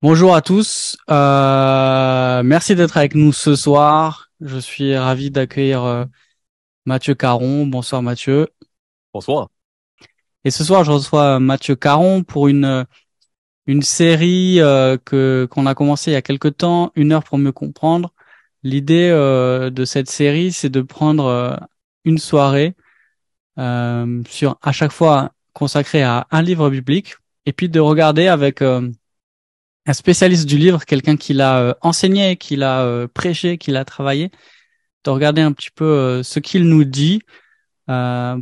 Bonjour à tous, euh, merci d'être avec nous ce soir. Je suis ravi d'accueillir euh, Mathieu Caron. Bonsoir Mathieu. Bonsoir. Et ce soir, je reçois Mathieu Caron pour une une série euh, que qu'on a commencé il y a quelque temps, une heure pour mieux comprendre. L'idée de cette série, c'est de prendre une soirée sur à chaque fois consacrée à un livre biblique et puis de regarder avec un spécialiste du livre, quelqu'un qui l'a euh, enseigné, qui l'a euh, prêché, qui l'a travaillé, de regarder un petit peu euh, ce qu'il nous dit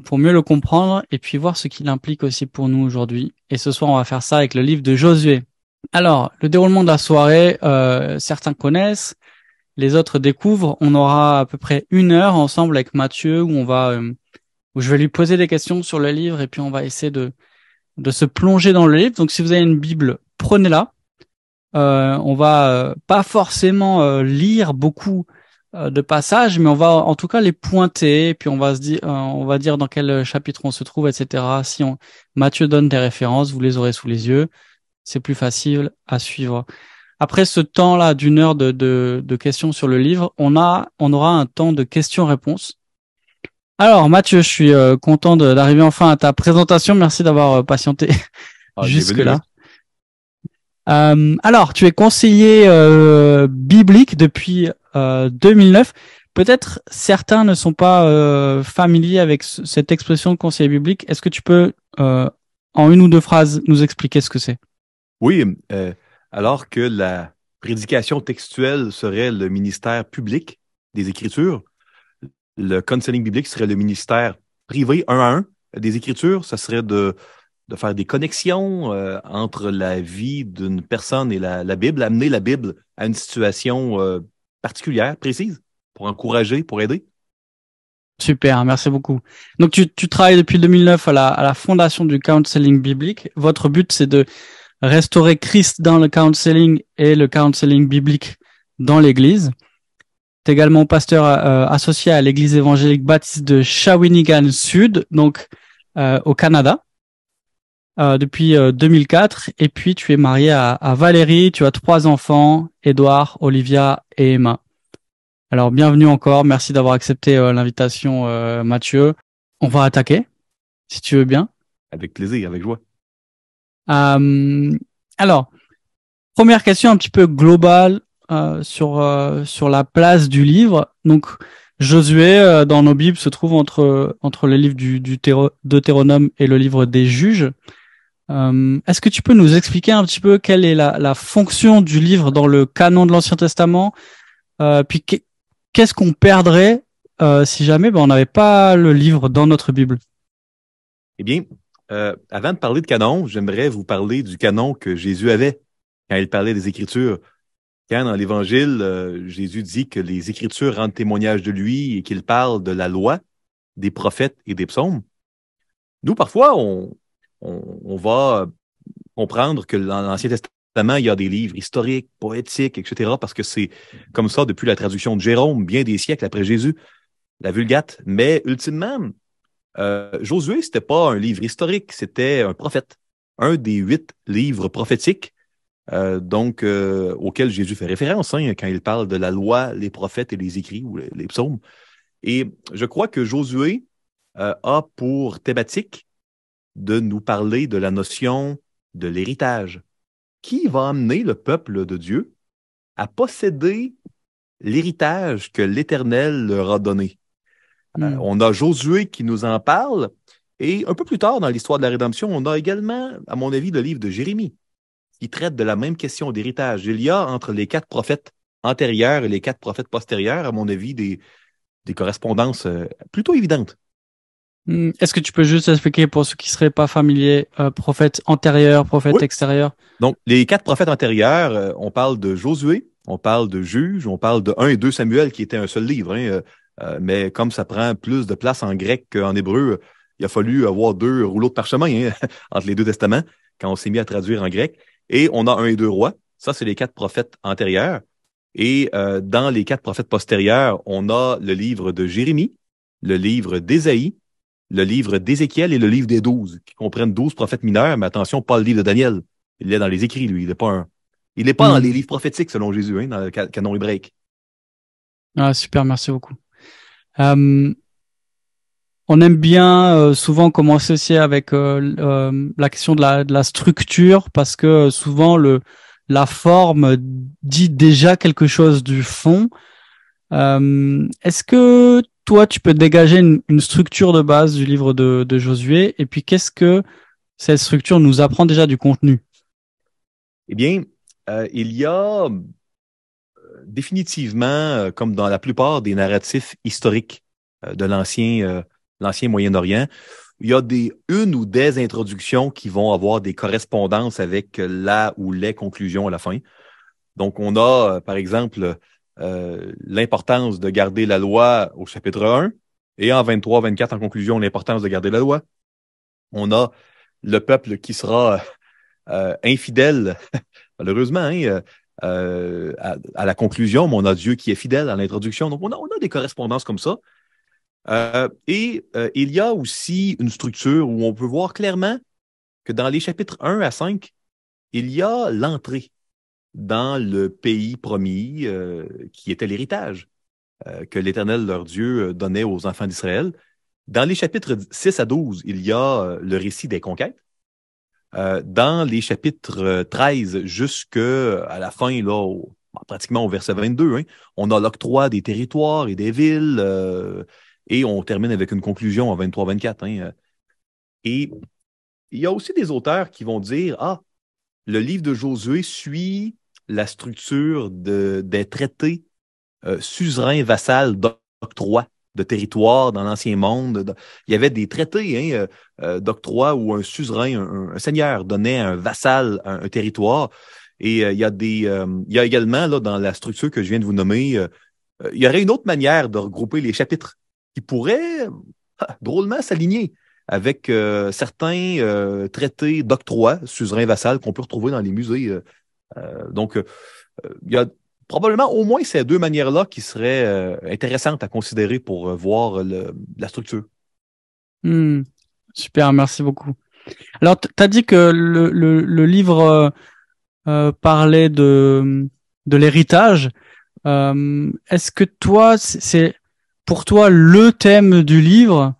pour mieux le comprendre et puis voir ce qu'il implique aussi pour nous aujourd'hui. Et ce soir, on va faire ça avec le livre de Josué. Alors, le déroulement de la soirée, certains connaissent, les autres découvrent. On aura à peu près une heure ensemble avec Mathieu où on va, où je vais lui poser des questions sur le livre et puis on va essayer de de se plonger dans le livre. Donc, si vous avez une Bible, prenez-la. Euh, on va euh, pas forcément euh, lire beaucoup de passages, mais on va en tout cas les pointer, puis on va se dire, on va dire dans quel chapitre on se trouve, etc. Si on, Mathieu donne des références, vous les aurez sous les yeux, c'est plus facile à suivre. Après ce temps-là d'une heure de, de, questions sur le livre, on a, on aura un temps de questions-réponses. Alors Mathieu, je suis content d'arriver enfin à ta présentation. Merci d'avoir patienté ah, jusque là. Euh, alors, tu es conseiller euh, biblique depuis 2009. Euh, Peut-être certains ne sont pas familiers avec cette expression de conseiller biblique. Est-ce que tu peux, en une ou deux phrases, nous expliquer ce que c'est? Oui, alors que la prédication textuelle serait le ministère public des Écritures, le counseling biblique serait le ministère privé un à un des Écritures. Ça serait de de faire des connexions euh, entre la vie d'une personne et la, la, Bible, amener la Bible à une situation euh, particulière, précise, pour encourager, pour aider. Super, merci beaucoup. Donc tu, tu travailles depuis 2009 à la, à la fondation du counseling biblique. Votre but, c'est de restaurer Christ dans le counseling et le counseling biblique dans l'Église. Tu es également pasteur euh, associé à l'Église évangélique baptiste de Shawinigan Sud, donc au Canada. Euh, depuis 2004 euh, et puis tu es marié à, Valérie, tu as trois enfants, Edouard, Olivia et Emma. Alors bienvenue encore, merci d'avoir accepté euh, l'invitation Mathieu. On va attaquer, si tu veux bien. Avec plaisir, avec joie. alors, première question un petit peu globale sur sur la place du livre. Donc Josué dans nos bibles se trouve entre entre le livre du, du Deutéronome et le livre des Juges. Euh, est-ce que tu peux nous expliquer un petit peu quelle est la, fonction du livre dans le canon de l'Ancien Testament? Euh, Puis qu'est-ce qu'on perdrait euh, si jamais ben, on n'avait pas le livre dans notre Bible? Eh bien, avant de parler de canon, j'aimerais vous parler du canon que Jésus avait quand il parlait des Écritures. Quand dans l'Évangile, Jésus dit que les Écritures rendent témoignage de lui et qu'il parle de la loi, des prophètes et des psaumes. Nous, parfois, on, on, va comprendre que dans l'Ancien Testament, il y a des livres historiques, poétiques, etc., parce que c'est comme ça depuis la traduction de Jérôme, bien des siècles après Jésus, la Vulgate. Mais ultimement, euh, Josué, c'était pas un livre historique, c'était un prophète, un des huit livres prophétiques, euh, donc euh, auxquels Jésus fait référence hein, quand il parle de la loi, les prophètes et les écrits ou les, psaumes. Et je crois que Josué euh, a pour thématique de nous parler de la notion de l'héritage. Qui va amener le peuple de Dieu à posséder l'héritage que l'Éternel leur a donné? Euh, hmm. on a Josué qui nous en parle, et un peu plus tard dans l'histoire de la rédemption, on a également, à mon avis, le livre de Jérémie, qui traite de la même question d'héritage. Il y a entre les quatre prophètes antérieurs et les quatre prophètes postérieurs, à mon avis, des, des correspondances euh, plutôt évidentes. Hmm, Est-ce que tu peux juste expliquer pour ceux qui seraient pas familiers, euh, prophète antérieur, prophète Oui. extérieur? Donc, les quatre prophètes antérieurs, euh, on parle de Josué, on parle de Juge, on parle de 1 et 2 Samuel, qui était un seul livre. hein, euh, euh, mais comme ça prend plus de place en grec qu'en hébreu, il a fallu avoir deux rouleaux de parchemin hein, entre les deux testaments quand on s'est mis à traduire en grec. Et on a 1 et 2 rois. Ça, c'est les quatre prophètes antérieurs. Et euh, dans les quatre prophètes postérieurs, on a le livre de Jérémie, le livre d'Ésaïe, le livre d'Ézéchiel et le livre des douze, qui comprennent douze prophètes mineurs, mais attention, pas le livre de Daniel. Il est dans les écrits, lui. Il n'est pas un. Il n'est pas Mm. dans les livres prophétiques, selon Jésus, hein, dans le ca- canon hébraïque. Ah, super, merci beaucoup. Euh, on aime bien euh, souvent commencer aussi avec euh, euh, la question de la, de la structure parce que euh, souvent le la forme dit déjà quelque chose du fond. Euh, Est-ce que toi tu peux dégager une, structure de base du livre de, Josué et puis qu'est-ce que cette structure nous apprend déjà du contenu? Eh bien, euh, il y a euh, définitivement, euh, comme dans la plupart des narratifs historiques de l'ancien l'ancien Moyen-Orient, il y a des une ou des introductions qui vont avoir des correspondances avec la ou les conclusions à la fin. Donc, on a, par exemple, euh, l'importance de garder la loi au chapitre 1 et en 23-24, en conclusion, l'importance de garder la loi. On a le peuple qui sera euh, infidèle, malheureusement, hein, euh, euh, à, la conclusion, mais on a Dieu qui est fidèle à l'introduction. Donc, on a, des correspondances comme ça. Euh, et euh, il y a aussi une structure où on peut voir clairement que dans les chapitres 1 à 5, il y a l'entrée dans le pays promis euh, qui était l'héritage euh, que l'Éternel, leur Dieu, euh, donnait aux enfants d'Israël. Dans les chapitres 6 à 12, il y a le récit des conquêtes. Dans les chapitres euh, 13 jusqu'à la fin, là, pratiquement au verset 22, hein, on a l'octroi des territoires et des villes, et on termine avec une conclusion en 23-24. Hein, et il y a aussi des auteurs qui vont dire, ah, le livre de Josué suit la structure de, des traités euh, suzerains vassals d'octroi de territoire dans l'Ancien Monde. De- Il y avait des traités hein, euh, euh, d'octroi où un suzerain, un, seigneur donnait à un vassal un, territoire. Et euh, il y a des, il y a également là dans la structure que je viens de vous nommer, il y aurait une autre manière de regrouper les chapitres qui pourrait ah, drôlement s'aligner avec certains traités d'octroi suzerain vassal qu'on peut retrouver dans les musées. Euh, donc, euh, il y a probablement au moins ces deux manières-là qui seraient euh, intéressantes à considérer pour euh, voir le- la structure. Hmm, super, merci beaucoup. Alors, tu as dit que le, le, le livre euh, parlait de, de l'héritage. Euh, Est-ce que toi, c'est- pour toi le thème du livre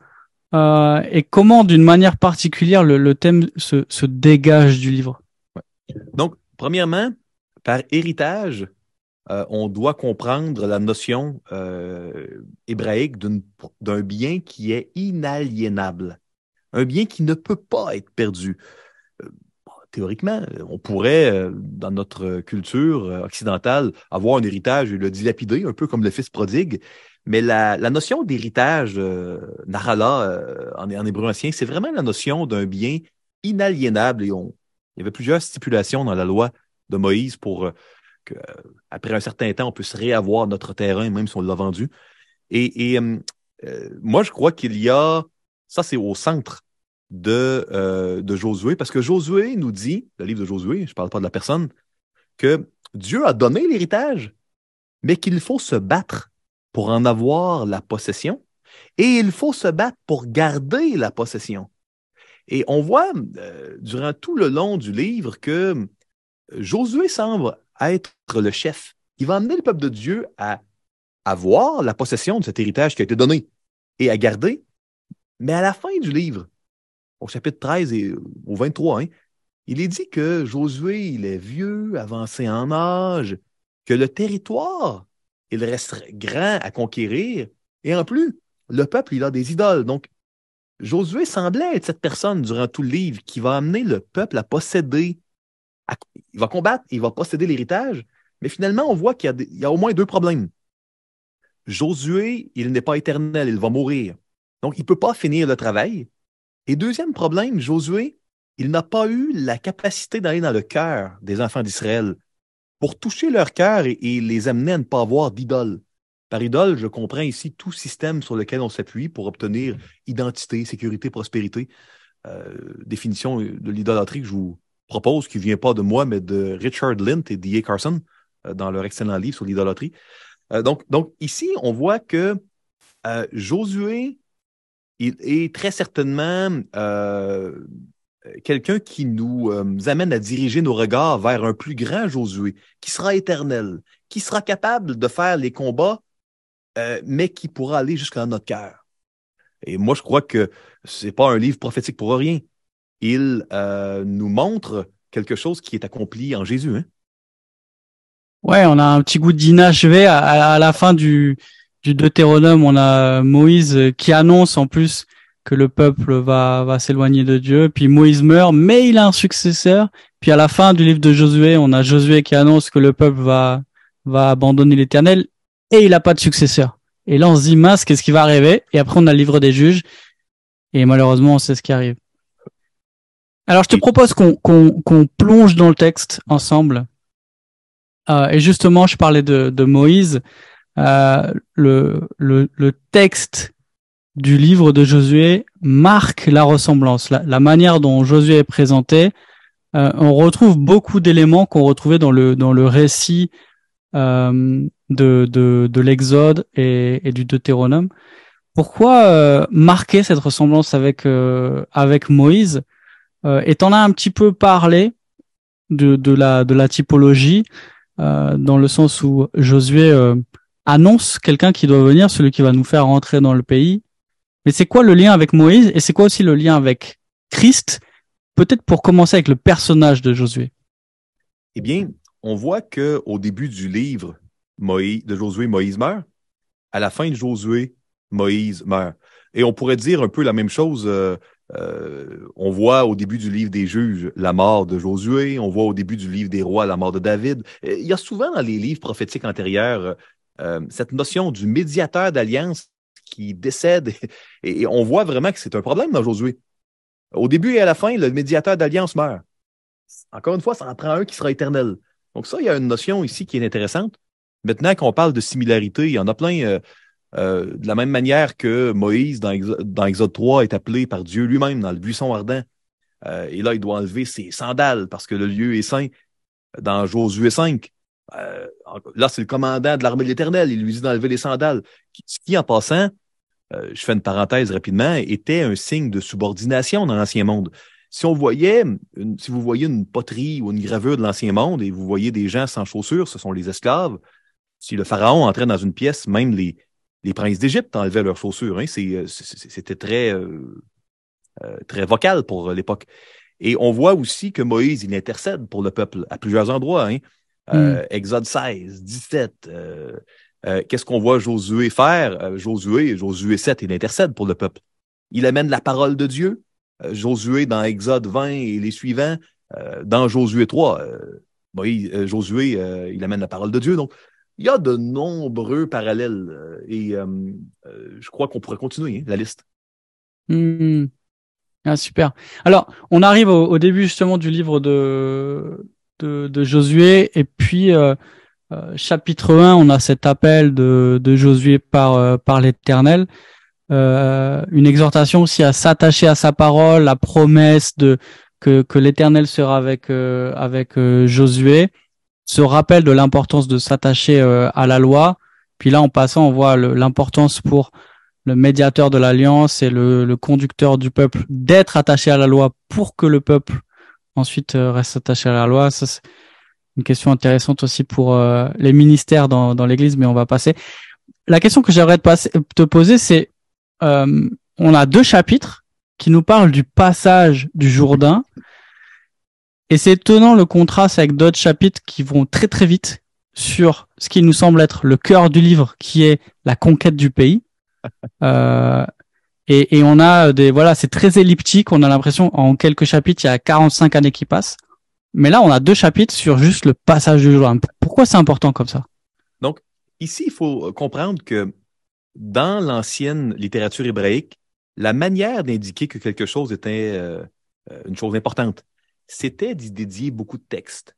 euh, et comment, d'une manière particulière, le, le thème se, se dégage du livre? Donc, premièrement, par héritage, euh, on doit comprendre la notion euh, hébraïque d'un bien qui est inaliénable, un bien qui ne peut pas être perdu. Euh, Théoriquement, on pourrait, dans notre culture occidentale, avoir un héritage et le dilapider, un peu comme le fils prodigue. Mais la, notion d'héritage, narala, en, en hébreu ancien, c'est vraiment la notion d'un bien inaliénable. Et on, il y avait plusieurs stipulations dans la loi de Moïse pour euh, que, euh, après un certain temps, on puisse réavoir notre terrain, même si on l'a vendu. Et, euh, euh, moi, je crois qu'il y a, ça c'est au centre de, de Josué, parce que Josué nous dit, le livre de Josué, je ne parle pas de la personne, que Dieu a donné l'héritage, mais qu'il faut se battre pour en avoir la possession, et il faut se battre pour garder la possession. Et on voit euh, durant tout le long du livre que Josué semble être le chef. Il va amener le peuple de Dieu à avoir la possession de cet héritage qui a été donné et à garder. Mais à la fin du livre, au chapitre 13 et au 23, hein, il est dit que Josué, il est vieux, avancé en âge, que le territoire, il reste grand à conquérir. Et en plus, le peuple, il a des idoles. Donc, Josué semblait être cette personne durant tout le livre qui va amener le peuple à posséder. il va combattre, il va posséder l'héritage, mais finalement, on voit qu'il y, a au moins deux problèmes. Josué, il n'est pas éternel, il va mourir. Donc, il ne peut pas finir le travail. Et deuxième problème, Josué, il n'a pas eu la capacité d'aller dans le cœur des enfants d'Israël pour toucher leur cœur et, les amener à ne pas avoir d'idole. Par idole, je comprends ici tout système sur lequel on s'appuie pour obtenir identité, sécurité, prospérité. Euh, définition de l'idolâtrie que je vous propose, qui ne vient pas de moi, mais de Richard Lint et D.A. Carson euh, dans leur excellent livre sur l'idolâtrie. Euh, donc, donc, ici, on voit que Josué il est très certainement quelqu'un qui nous amène à diriger nos regards vers un plus grand Josué, qui sera éternel, qui sera capable de faire les combats, mais qui pourra aller jusqu'à notre cœur. Et moi, je crois que c'est pas un livre prophétique pour rien. Il euh, nous montre quelque chose qui est accompli en Jésus. Hein? Ouais, on a un petit goût d'inachevé à, à, la fin du, du Deutéronome. On a Moïse qui annonce en plus que le peuple va, va s'éloigner de Dieu. Puis Moïse meurt, mais il a un successeur. Puis à la fin du livre de Josué, on a Josué qui annonce que le peuple va, va abandonner l'Éternel et il n'a pas de successeur. Et là, on se dit, mince, qu'est-ce qui va arriver? Et après, on a le livre des juges. Et malheureusement, on sait ce qui arrive. Alors, je te propose qu'on plonge dans le texte ensemble. Euh, et justement, je parlais de, de Moïse. Euh, le, le, le, texte du livre de Josué marque la ressemblance. La, la manière dont Josué est présenté, euh, on retrouve beaucoup d'éléments qu'on retrouvait dans le, dans le récit euh, de, de, de l'Exode et, et, du Deutéronome. Pourquoi euh, marquer cette ressemblance avec euh, avec Moïse euh, Et t'en as un petit peu parlé de, de la de la typologie euh, dans le sens où Josué annonce quelqu'un qui doit venir, celui qui va nous faire rentrer dans le pays. Mais c'est quoi le lien avec Moïse et c'est quoi aussi le lien avec Christ Peut-être pour commencer avec le personnage de Josué? Eh bien, on voit que au début du livre Moïse, de Josué, Moïse meurt. À la fin de Josué, Moïse meurt. Et on pourrait dire un peu la même chose. Euh, euh, on voit au début du livre des juges la mort de Josué, on voit au début du livre des rois la mort de David. Il y a souvent dans les livres prophétiques antérieurs euh, cette notion du médiateur d'alliance qui décède et, on voit vraiment que c'est un problème dans Josué. Au début et à la fin, le médiateur d'alliance meurt. Encore une fois, ça en prend un qui sera éternel. Donc ça, il y a une notion ici qui est intéressante. Maintenant qu'on parle de similarité, il y en a plein. Euh, euh, de la même manière que Moïse, dans, Exode 3, est appelé par Dieu lui-même dans le buisson ardent. Euh, et là, il doit enlever ses sandales parce que le lieu est saint. Dans Josué 5, là, c'est le commandant de l'armée de l'Éternel. Il lui dit d'enlever les sandales. Ce qui, en passant, je fais une parenthèse rapidement, était un signe de subordination dans l'Ancien Monde si on voyait, si vous voyez une poterie ou une gravure de l'ancien monde et vous voyez des gens sans chaussures, ce sont les esclaves. Si le pharaon entrait dans une pièce, même les, les princes d'Égypte enlevaient leurs chaussures. Hein. Euh, c'était très, euh, euh, très vocal pour l'époque. Et on voit aussi que Moïse, il intercède pour le peuple à plusieurs endroits. Hein. Hmm. Exode 16, 17. Qu'est-ce qu'on voit Josué faire? Josué, Josué 7, il intercède pour le peuple. Il amène la parole de Dieu. Josué dans Exode 20 et les suivants, dans Josué 3, euh, Josué, il amène la parole de Dieu. Donc, il y a de nombreux parallèles et je crois qu'on pourrait continuer hein, la liste. Hmm. Ah, super. Alors, on arrive au, début justement du livre de, de, Josué et puis chapitre 1, on a cet appel de, de Josué par, par l'Éternel. Euh, une exhortation aussi à s'attacher à sa parole, la promesse de que, que l'Éternel sera avec euh, avec euh, Josué, ce rappel de l'importance de s'attacher à la loi. Puis là, en passant, on voit l'importance pour le médiateur de l'alliance et le, le, conducteur du peuple d'être attaché à la loi pour que le peuple ensuite reste attaché à la loi. Ça, c'est une question intéressante aussi pour les ministères dans, dans l'Église, mais on va passer. La question que j'aimerais te, te poser, c'est euh, on a deux chapitres qui nous parlent du passage du Jourdain. Et c'est étonnant le contraste avec d'autres chapitres qui vont très très vite sur ce qui nous semble être le cœur du livre, qui est la conquête du pays. Euh, et, et, on a des voilà, c'est très elliptique. On a l'impression en quelques chapitres, il y a 45 années qui passent. Mais là, on a deux chapitres sur juste le passage du Jourdain. Pourquoi c'est important comme ça? Donc ici, il faut comprendre que dans l'ancienne littérature hébraïque, la manière d'indiquer que quelque chose était euh, euh, une chose importante, c'était d'y dédier beaucoup de textes.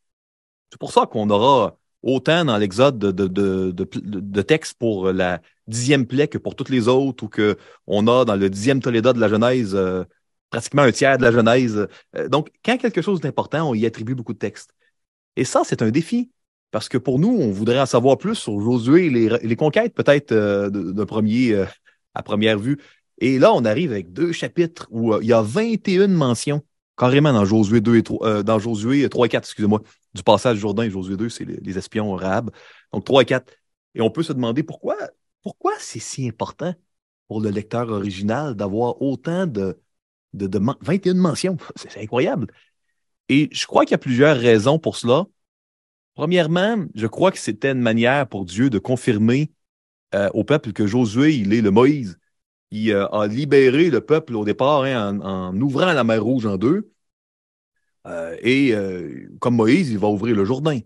C'est pour ça qu'on aura autant dans l'Exode de, de, de, de, textes pour la dixième plaie que pour toutes les autres, ou qu'on a dans le dixième Toléda de la Genèse euh, pratiquement un tiers de la Genèse. donc, quand quelque chose d'important, on y attribue beaucoup de textes. Et ça, c'est un défi. Parce que pour nous, on voudrait en savoir plus sur Josué et les, conquêtes, peut-être euh, euh, à première vue. Et là, on arrive avec deux chapitres où euh, il y a 21 mentions, carrément dans Josué 2 et 3, dans Josué 3 et 4, excusez-moi, du passage Jourdain et Josué 2, c'est les, espions arabes. Donc 3 et 4. Et on peut se demander pourquoi, pourquoi c'est si important pour le lecteur original d'avoir autant de, de, de 21 mentions? C'est incroyable. Et je crois qu'il y a plusieurs raisons pour cela. Premièrement, je crois que c'était une manière pour Dieu de confirmer euh, au peuple que Josué, il est le Moïse. Il euh, a libéré le peuple au départ hein, en, ouvrant la mer Rouge en deux. Euh, et comme Moïse, il va ouvrir le Jourdain.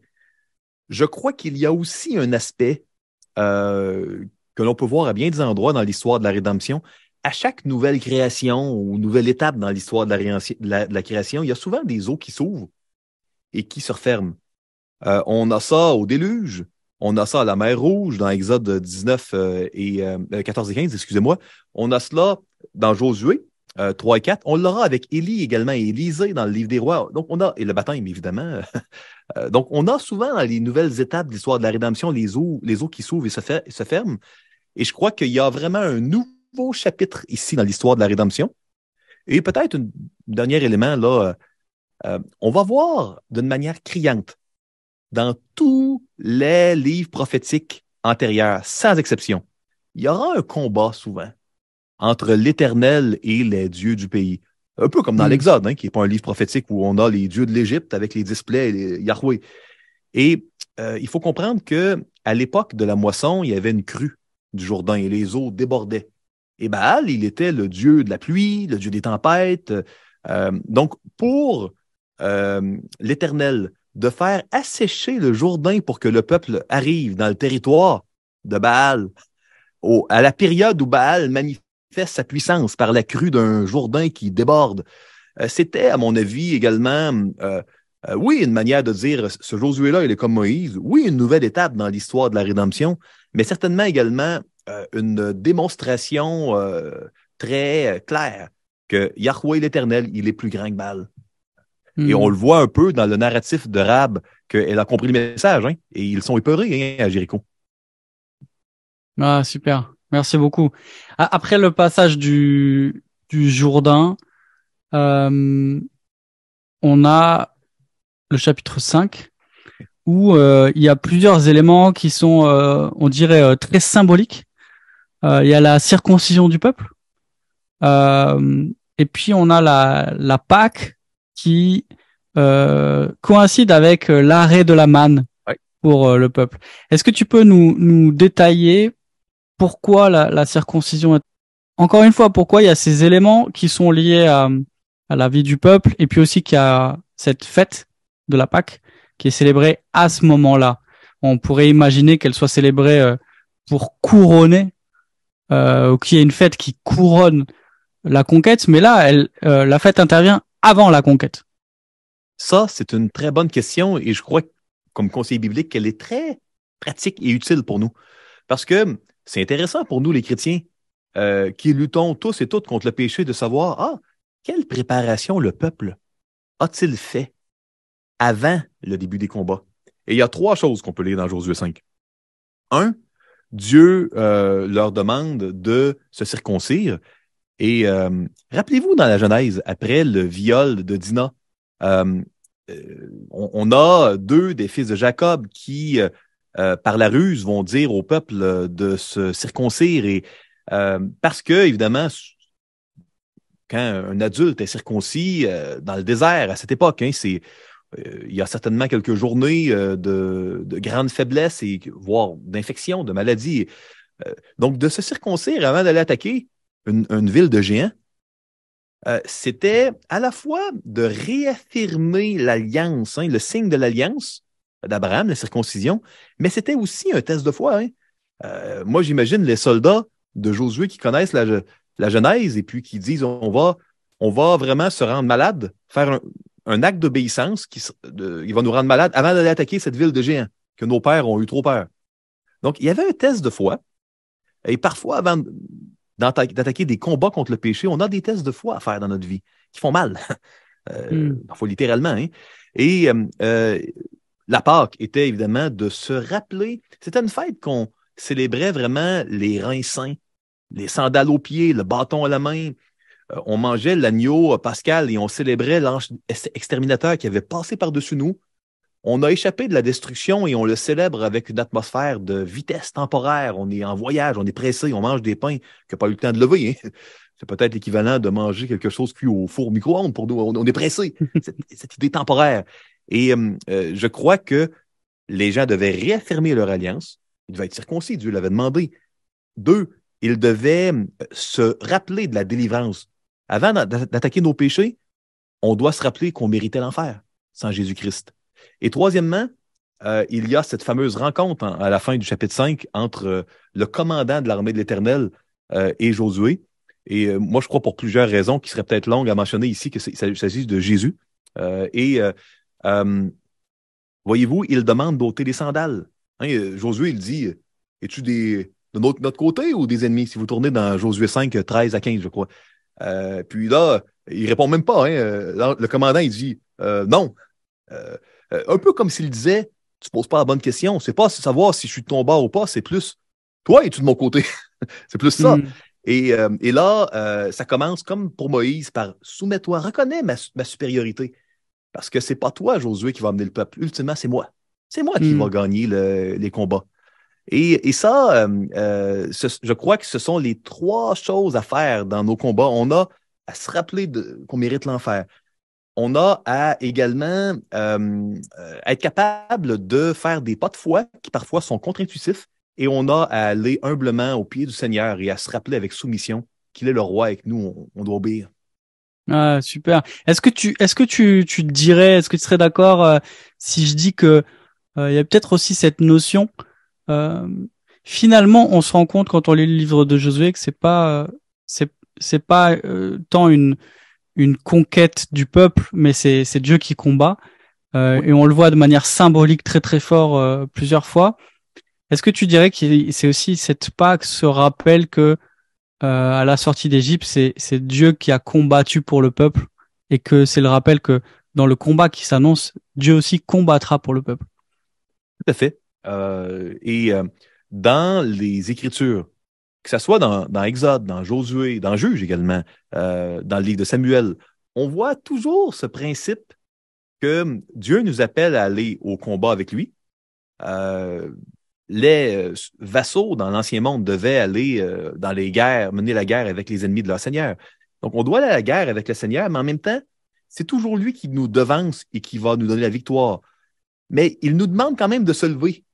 Je crois qu'il y a aussi un aspect que l'on peut voir à bien des endroits dans l'histoire de la rédemption. À chaque nouvelle création ou nouvelle étape dans l'histoire de, de la création, il y a souvent des eaux qui s'ouvrent et qui se referment. Euh, on a ça au déluge. On a ça à la mer Rouge dans Exode 19 euh, et 14 euh, et 15, excusez-moi. On a cela dans Josué 3 et 4. On l'aura avec Élie également et Élisée dans le livre des rois. Donc, on a, et le baptême, évidemment. donc, on a souvent dans les nouvelles étapes de l'histoire de la rédemption les eaux, les eaux qui s'ouvrent et se, se ferment. Et je crois qu'il y a vraiment un nouveau chapitre ici dans l'histoire de la rédemption. Et peut-être un dernier élément, là, on va voir d'une manière criante dans tous les livres prophétiques antérieurs, sans exception, il y aura un combat souvent entre l'Éternel et les dieux du pays. Un peu comme dans hmm. l'Exode, hein, qui n'est pas un livre prophétique où on a les dieux de l'Égypte avec les displays et Yahweh. Et euh, il faut comprendre que à l'époque de la moisson, il y avait une crue du Jourdain et les eaux débordaient. Et Baal, il était le dieu de la pluie, le dieu des tempêtes. Euh, donc, pour euh, l'Éternel, de faire assécher le Jourdain pour que le peuple arrive dans le territoire de Baal, à la période où Baal manifeste sa puissance par la crue d'un Jourdain qui déborde. Euh, c'était, à mon avis, également, euh, euh, oui, une manière de dire, ce Josué-là, il est comme Moïse. Oui, une nouvelle étape dans l'histoire de la rédemption, mais certainement également une démonstration très claire que Yahweh l'Éternel, il est plus grand que Baal. Et on hmm. le voit un peu dans le narratif de Rab qu'elle a compris le message, hein, et ils sont épeurés hein, à Jéricho. Ah, super. Merci beaucoup. Après le passage du, du Jourdain, euh, on a le chapitre 5 où euh, il y a plusieurs éléments qui sont, euh, on dirait, très symboliques. il y a la circoncision du peuple. et puis on a la, la Pâque qui euh, coïncide avec euh, l'arrêt de la manne pour euh, le peuple. Est-ce que tu peux nous, nous détailler pourquoi la, la circoncision est... Encore une fois, pourquoi il y a ces éléments qui sont liés à, à la vie du peuple et puis aussi qu'il y a cette fête de la Pâque qui est célébrée à ce moment-là? On pourrait imaginer qu'elle soit célébrée euh, pour couronner euh, ou qu'il y ait une fête qui couronne la conquête, mais là, elle, la fête intervient avant la conquête? Ça, c'est une très bonne question et je crois, comme conseiller biblique, qu'elle est très pratique et utile pour nous. Parce que c'est intéressant pour nous, les chrétiens, euh, qui luttons tous et toutes contre le péché, de savoir, ah, quelle préparation le peuple a-t-il fait avant le début des combats? Et il y a trois choses qu'on peut lire dans Josué 5. Un, Dieu euh, leur demande de se circoncire et euh, rappelez-vous dans la Genèse, après le viol de Dinah, euh, euh, on, a deux des fils de Jacob qui, par la ruse, vont dire au peuple de se circoncire parce que, évidemment, quand un adulte est circoncis dans le désert à cette époque, hein, c'est il y a certainement quelques journées de, de, grande faiblesse et voire d'infection, de maladie. donc, de se circoncire avant d'aller attaquer, une, ville de géants, euh, c'était à la fois de réaffirmer l'alliance, hein, le signe de l'alliance d'Abraham, la circoncision, mais c'était aussi un test de foi. Hein. Euh, moi, j'imagine les soldats de Josué qui connaissent la, Genèse et puis qui disent on va, on va vraiment se rendre malade, faire un, acte d'obéissance qui, va nous rendre malade avant d'aller attaquer cette ville de géants que nos pères ont eu trop peur. Donc, il y avait un test de foi. Et parfois, avant d'attaquer des combats contre le péché, on a des tests de foi à faire dans notre vie qui font mal. euh, hmm. Parfois littéralement. Hein? Et euh, euh, la Pâque était évidemment de se rappeler. C'était une fête qu'on célébrait vraiment les reins saints, les sandales aux pieds, le bâton à la main. Euh, on mangeait l'agneau pascal et on célébrait l'ange exterminateur qui avait passé par-dessus nous. On a échappé de la destruction et on le célèbre avec une atmosphère de vitesse temporaire. On est en voyage, on est pressé, on mange des pains qui n'ont pas eu le temps de lever. Hein. C'est peut-être l'équivalent de manger quelque chose cuit au four micro-ondes pour nous. On, est pressé. cette, idée temporaire. Et euh, euh, je crois que les gens devaient réaffirmer leur alliance. Ils devaient être circoncis, Dieu l'avait demandé. Deux, ils devaient euh, se rappeler de la délivrance. Avant d'attaquer nos péchés, on doit se rappeler qu'on méritait l'enfer sans Jésus-Christ. Et troisièmement, euh, il y a cette fameuse rencontre à la fin du chapitre 5 entre euh, le commandant de l'armée de l'Éternel et Josué. Et moi, je crois pour plusieurs raisons qui seraient peut-être longues à mentionner ici qu'il s'agit de Jésus. et voyez-vous, il demande d'ôter les sandales. Hein, Josué, il dit, es-tu des, de notre, côté ou des ennemis? Si vous tournez dans Josué 5, 13 à 15, je crois. Euh, puis là, il répond même pas. Hein. Euh, le commandant, il dit euh, un peu comme s'il disait Tu poses pas la bonne question. C'est pas savoir si je suis de ton bord ou pas, c'est plus toi es-tu de mon côté? c'est plus ça. Hmm. Et, et, là, ça commence comme pour Moïse par soumets-toi, reconnais ma, ma, supériorité. Parce que c'est pas toi, Josué, qui va amener le peuple. Ultimement, c'est moi. C'est moi qui hmm. va gagner les combats. Et, et ça, euh, euh je crois que ce sont les trois choses à faire dans nos combats. On a à se rappeler qu'on mérite l'enfer. On a à également euh, être capable de faire des pas de foi qui parfois sont contre-intuitifs. Et on a à aller humblement au pied du Seigneur et à se rappeler avec soumission qu'il est le roi et que nous, on, doit obéir. Ah, super. Est-ce que tu, est-ce que tu, tu dirais, est-ce que tu serais d'accord euh, si je dis que euh, il y a peut-être aussi cette notion euh, finalement, on se rend compte quand on lit le livre de Josué que c'est pas c'est c'est pas euh, tant une une conquête du peuple, mais c'est c'est Dieu qui combat. Euh, et on le voit de manière symbolique très très fort plusieurs fois. Est-ce que tu dirais que c'est aussi cette Pâque ce rappel que à la sortie d'Égypte, c'est c'est Dieu qui a combattu pour le peuple et que c'est le rappel que dans le combat qui s'annonce, Dieu aussi combattra pour le peuple? Tout à fait. Euh, et euh, dans les Écritures, que ce soit dans, Exode, dans Josué, dans Juge également, euh, dans le livre de Samuel, on voit toujours ce principe que Dieu nous appelle à aller au combat avec lui. les vassaux dans l'Ancien Monde devaient aller dans les guerres, mener la guerre avec les ennemis de leur Seigneur. Donc, on doit aller à la guerre avec le Seigneur, mais en même temps, c'est toujours lui qui nous devance et qui va nous donner la victoire. Mais il nous demande quand même de se lever.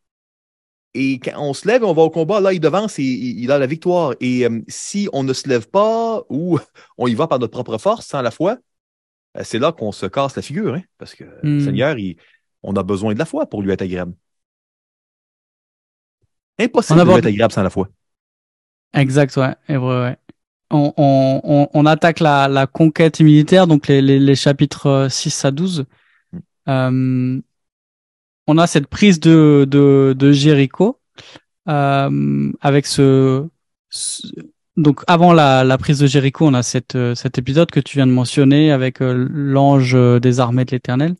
Et quand on se lève, on va au combat, là, il devance et il a la victoire. Et euh, si on ne se lève pas ou on y va par notre propre force, sans la foi, euh, c'est là qu'on se casse la figure, hein, parce que le hmm. Seigneur, on a besoin de la foi pour lui être agréable. Impossible de lui être agréable sans la foi. Exact, ouais. Et. On, on, on, attaque la, la, conquête militaire, donc les, les, les, chapitres 6 à 12. Hmm. Euh, on a cette prise de de, de Jéricho euh, avec ce, donc avant la, la, prise de Jéricho, on a cette, euh, cet épisode que tu viens de mentionner avec euh, l'ange des armées de l'Éternel.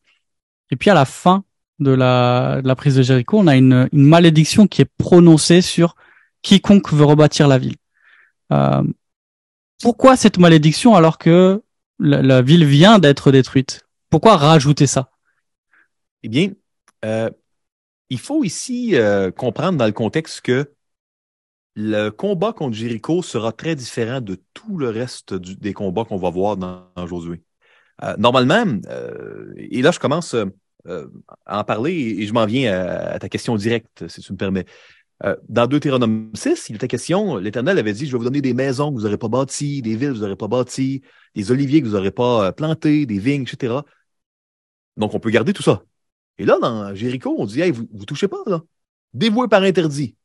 Et puis à la fin de la, de la prise de Jéricho, on a une, une, malédiction qui est prononcée sur quiconque veut rebâtir la ville. Euh, pourquoi cette malédiction alors que la, la ville vient d'être détruite? Pourquoi rajouter ça? Eh bien, euh, il faut ici euh, comprendre dans le contexte que le combat contre Jéricho sera très différent de tout le reste des combats qu'on va voir dans, Josué. Euh, normalement, et là je commence à en parler et, je m'en viens à, ta question directe, si tu me permets. dans Deutéronome 6, il était question, l'Éternel avait dit, je vais vous donner des maisons que vous n'aurez pas bâties, des villes que vous n'aurez pas bâties, des oliviers que vous n'aurez pas plantés, des vignes, etc. Donc on peut garder tout ça. Et là, dans Jéricho, on dit, hey, vous, vous touchez pas, là. Dévoué par interdit.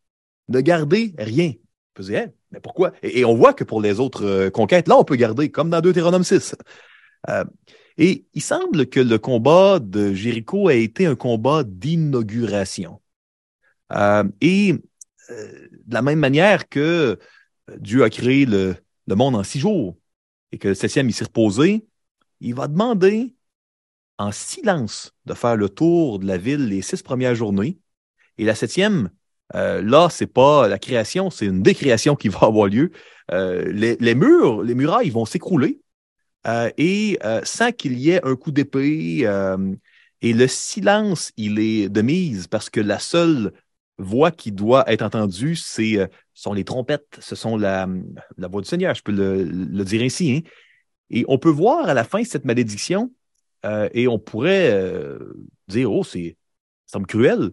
Ne gardez rien. peut dire, mais pourquoi? Et, on voit que pour les autres euh, conquêtes, là, on peut garder, comme dans Deutéronome 6. Euh, et il semble que le combat de Jéricho a été un combat d'inauguration. Euh, et de la même manière que Dieu a créé le, le monde en six jours et que le septième, il s'est reposé, il va demander en silence de faire le tour de la ville les six premières journées. Et la septième, euh, là, c'est pas la création, c'est une décréation qui va avoir lieu. Euh, les, murs, les murailles vont s'écrouler euh, et sans qu'il y ait un coup d'épée. et le silence, il est de mise parce que la seule voix qui doit être entendue, c'est sont les trompettes, ce sont la, voix du Seigneur, je peux le, dire ainsi. Hein. Et on peut voir à la fin cette malédiction et on pourrait dire, oh, c'est semble cruel.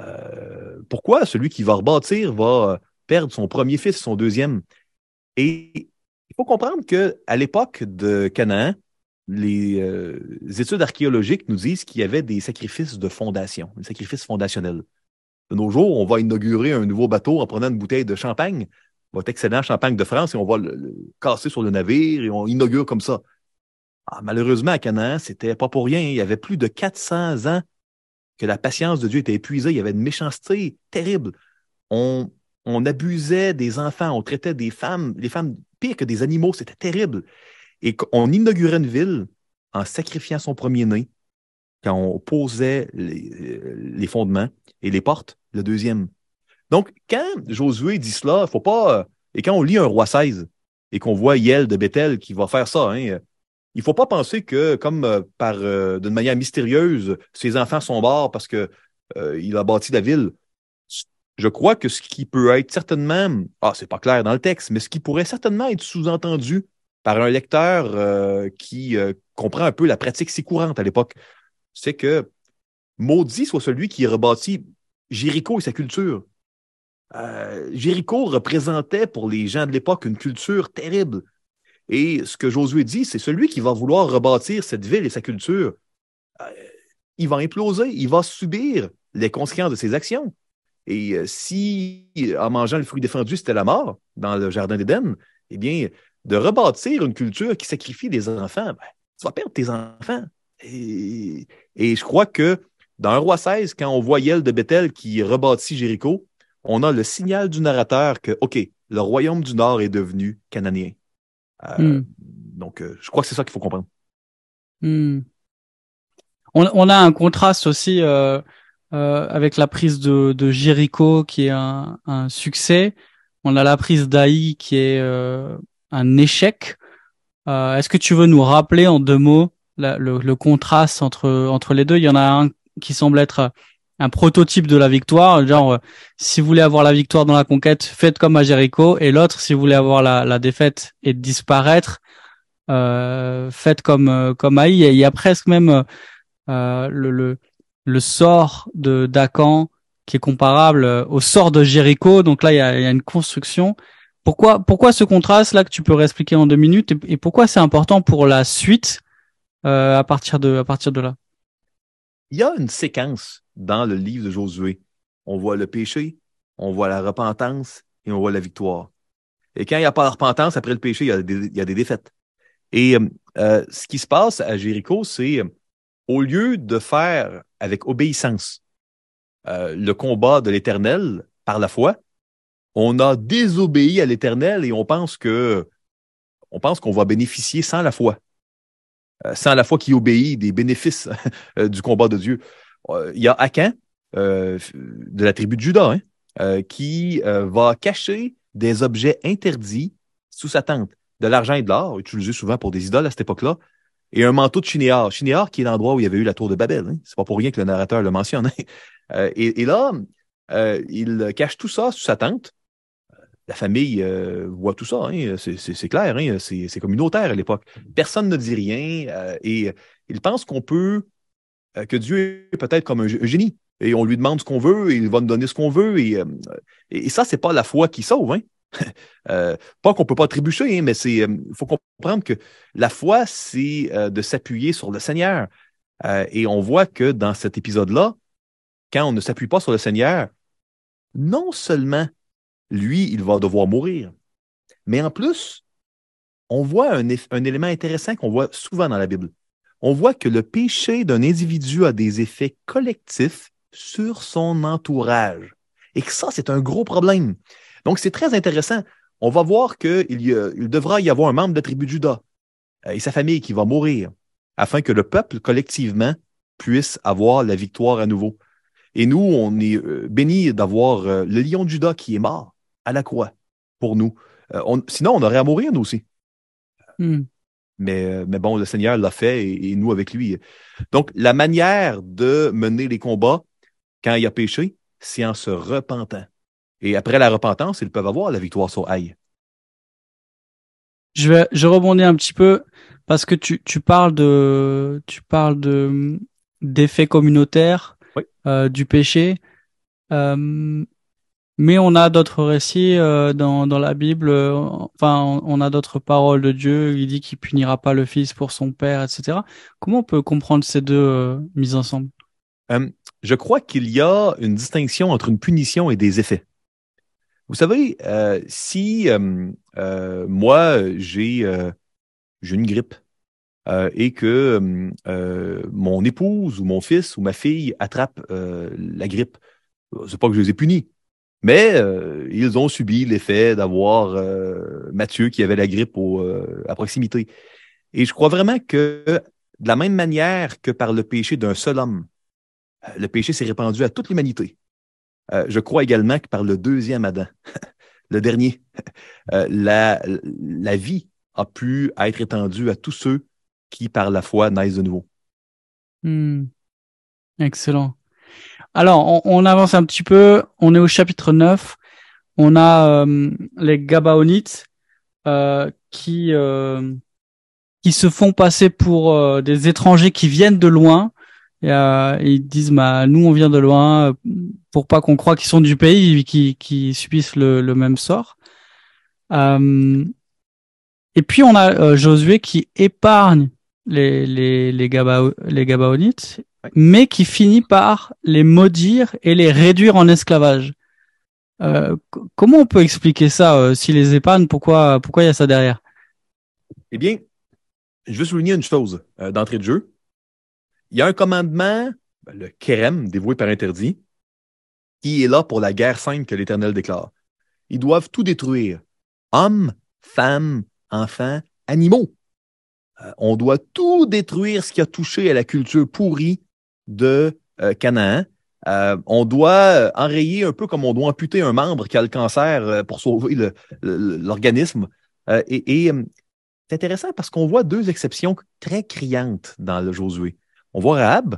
Euh, pourquoi celui qui va rebâtir va perdre son premier fils, son deuxième? Et il faut comprendre qu'à l'époque de Canaan, les euh, études archéologiques nous disent qu'il y avait des sacrifices de fondation, des sacrifices fondationnels. De nos jours, on va inaugurer un nouveau bateau en prenant une bouteille de champagne, votre excellent champagne de France, et on va le, casser sur le navire et on inaugure comme ça. Ah, malheureusement, à Canaan, c'était pas pour rien. Il y avait plus de 400 ans que la patience de Dieu était épuisée, il y avait une méchanceté terrible. On, on abusait des enfants, on traitait des femmes, les femmes pire que des animaux, c'était terrible. Et on inaugurait une ville en sacrifiant son premier-né quand on posait les, les, fondements et les portes, le deuxième. Donc, quand Josué dit cela, faut pas. Et quand on lit un roi 16 et qu'on voit Yel de Bethel qui va faire ça, hein, il ne faut pas penser que, comme euh, par euh, d'une manière mystérieuse, ses enfants sont morts parce que euh, il a bâti la ville. Je crois que ce qui peut être certainement, ah, c'est pas clair dans le texte, mais ce qui pourrait certainement être sous-entendu par un lecteur qui comprend un peu la pratique si courante à l'époque, c'est que maudit soit celui qui rebâtit Jéricho et sa culture. Jéricho représentait pour les gens de l'époque une culture terrible. Et ce que Josué dit, c'est celui qui va vouloir rebâtir cette ville et sa culture, euh, il va imploser, il va subir les conséquences de ses actions. Et euh, si, en mangeant le fruit défendu, c'était la mort dans le jardin d'Éden, eh bien, de rebâtir une culture qui sacrifie des enfants, ben, tu vas perdre tes enfants. Et, je crois que dans un roi 16, quand on voit Yel de Bethel qui rebâtit Jéricho, on a le signal du narrateur que, OK, le royaume du Nord est devenu cananéen. Euh, hmm. Donc, euh, je crois que c'est ça qu'il faut comprendre. Hmm. On, on, a un contraste aussi euh, euh, avec la prise de, de Jericho qui est un, un, succès. On a la prise d'Aï qui est euh, un échec. Est-ce que tu veux nous rappeler en deux mots la, le, le, contraste entre entre les deux? Il y en a un qui semble être un prototype de la victoire, genre si vous voulez avoir la victoire dans la conquête, faites comme à Jericho, et l'autre, si vous voulez avoir la, la défaite et disparaître, euh, faites comme euh, comme Aïe. Et il y a presque même euh, le, le, le sort de Dakan qui est comparable au sort de Jericho. Donc là, il y a, il y a une construction. Pourquoi pourquoi ce contraste là que tu peux réexpliquer en deux minutes et, et pourquoi c'est important pour la suite euh, à partir de à partir de là? Il y a une séquence dans le livre de Josué. On voit le péché, on voit la repentance et on voit la victoire. Et quand il n'y a pas de repentance, après le péché, il y a des, il défaites. Et euh, ce qui se passe à Jéricho, c'est au lieu de faire avec obéissance euh, le combat de l'Éternel par la foi, on a désobéi à l'Éternel et on pense que on qu'on va bénéficier sans la foi, euh, sans la foi qui obéit des bénéfices du combat de Dieu. Euh, il y a Akan euh, de la tribu de Judas hein, euh, qui va cacher des objets interdits sous sa tente, de l'argent et de l'or, utilisé souvent pour des idoles à cette époque-là, et un manteau de Chinéar. Chinéar qui est l'endroit où il y avait eu la tour de Babel. Hein. C'est pas pour rien que le narrateur le mentionne. Hein. et, là, il cache tout ça sous sa tente. La famille voit tout ça, c'est clair, c'est communautaire à l'époque. Personne ne dit rien et il pense qu'on peut que Dieu est peut-être comme un, génie et on lui demande ce qu'on veut et il va nous donner ce qu'on veut. Et, euh, et, ça, c'est pas la foi qui sauve. Hein? euh, pas qu'on peut pas trébucher, hein, mais il euh, faut comprendre que la foi, c'est de s'appuyer sur le Seigneur. et on voit que dans cet épisode-là, quand on ne s'appuie pas sur le Seigneur, non seulement lui, il va devoir mourir. Mais en plus, on voit un élément intéressant qu'on voit souvent dans la Bible. On voit que le péché d'un individu a des effets collectifs sur son entourage. Et que ça, c'est un gros problème. Donc, c'est très intéressant. On va voir qu'il il devra y avoir un membre de la tribu de Judas euh, et sa famille qui va mourir afin que le peuple, collectivement, puisse avoir la victoire à nouveau. Et nous, on est euh, bénis d'avoir euh, le lion de Judas qui est mort à la croix pour nous. sinon, on aurait à mourir, nous aussi. Hmm. Mais, mais, bon, le Seigneur l'a fait et, et, nous avec lui. Donc, la manière de mener les combats quand il y a péché, c'est en se repentant. Et après la repentance, ils peuvent avoir la victoire sur Aïe. Je vais, je rebondis un petit peu parce que tu, tu parles de, tu parles de d'effets communautaires euh, du péché. Euh, mais on a d'autres récits euh, dans, dans la Bible. Euh, enfin, on, a d'autres paroles de Dieu. Il dit qu'il punira pas le fils pour son père, etc. Comment on peut comprendre ces deux euh, mises ensemble? Je crois qu'il y a une distinction entre une punition et des effets. Vous savez, euh, si euh, euh, moi, j'ai une grippe et que mon épouse ou mon fils ou ma fille attrape la grippe, c'est pas que je les ai punis, mais ils ont subi l'effet d'avoir Mathieu qui avait la grippe à proximité. Et je crois vraiment que de la même manière que par le péché d'un seul homme, le péché s'est répandu à toute l'humanité. Euh, je crois également que par le deuxième Adam, le dernier, euh, la, la vie a pu être étendue à tous ceux qui, par la foi, naissent de nouveau. Hmm. Excellent. Alors, on, avance un petit peu. On est au chapitre 9. On a euh, les Gabaonites qui qui se font passer pour des étrangers qui viennent de loin et, euh, ils disent bah nous on vient de loin euh, pour pas qu'on croit qu'ils sont du pays qui subissent le, même sort. Euh, et puis on a euh, Josué qui épargne les les, les Gabaonites, mais qui finit par les maudire et les réduire en esclavage. Euh, comment on peut expliquer ça euh, s'il les épargne Pourquoi pourquoi il y a ça derrière? Eh bien, je veux souligner une chose d'entrée de jeu il y a un commandement, ben, le Kérem, dévoué par interdit, qui est là pour la guerre sainte que l'Éternel déclare. Ils doivent tout détruire. Hommes, femmes, enfants, animaux. Euh, on doit tout détruire ce qui a touché à la culture pourrie de euh, Canaan. Euh, on doit enrayer un peu comme on doit amputer un membre qui a le cancer pour sauver l'organisme. et, et c'est intéressant parce qu'on voit deux exceptions très criantes dans le Josué. On voit Rahab,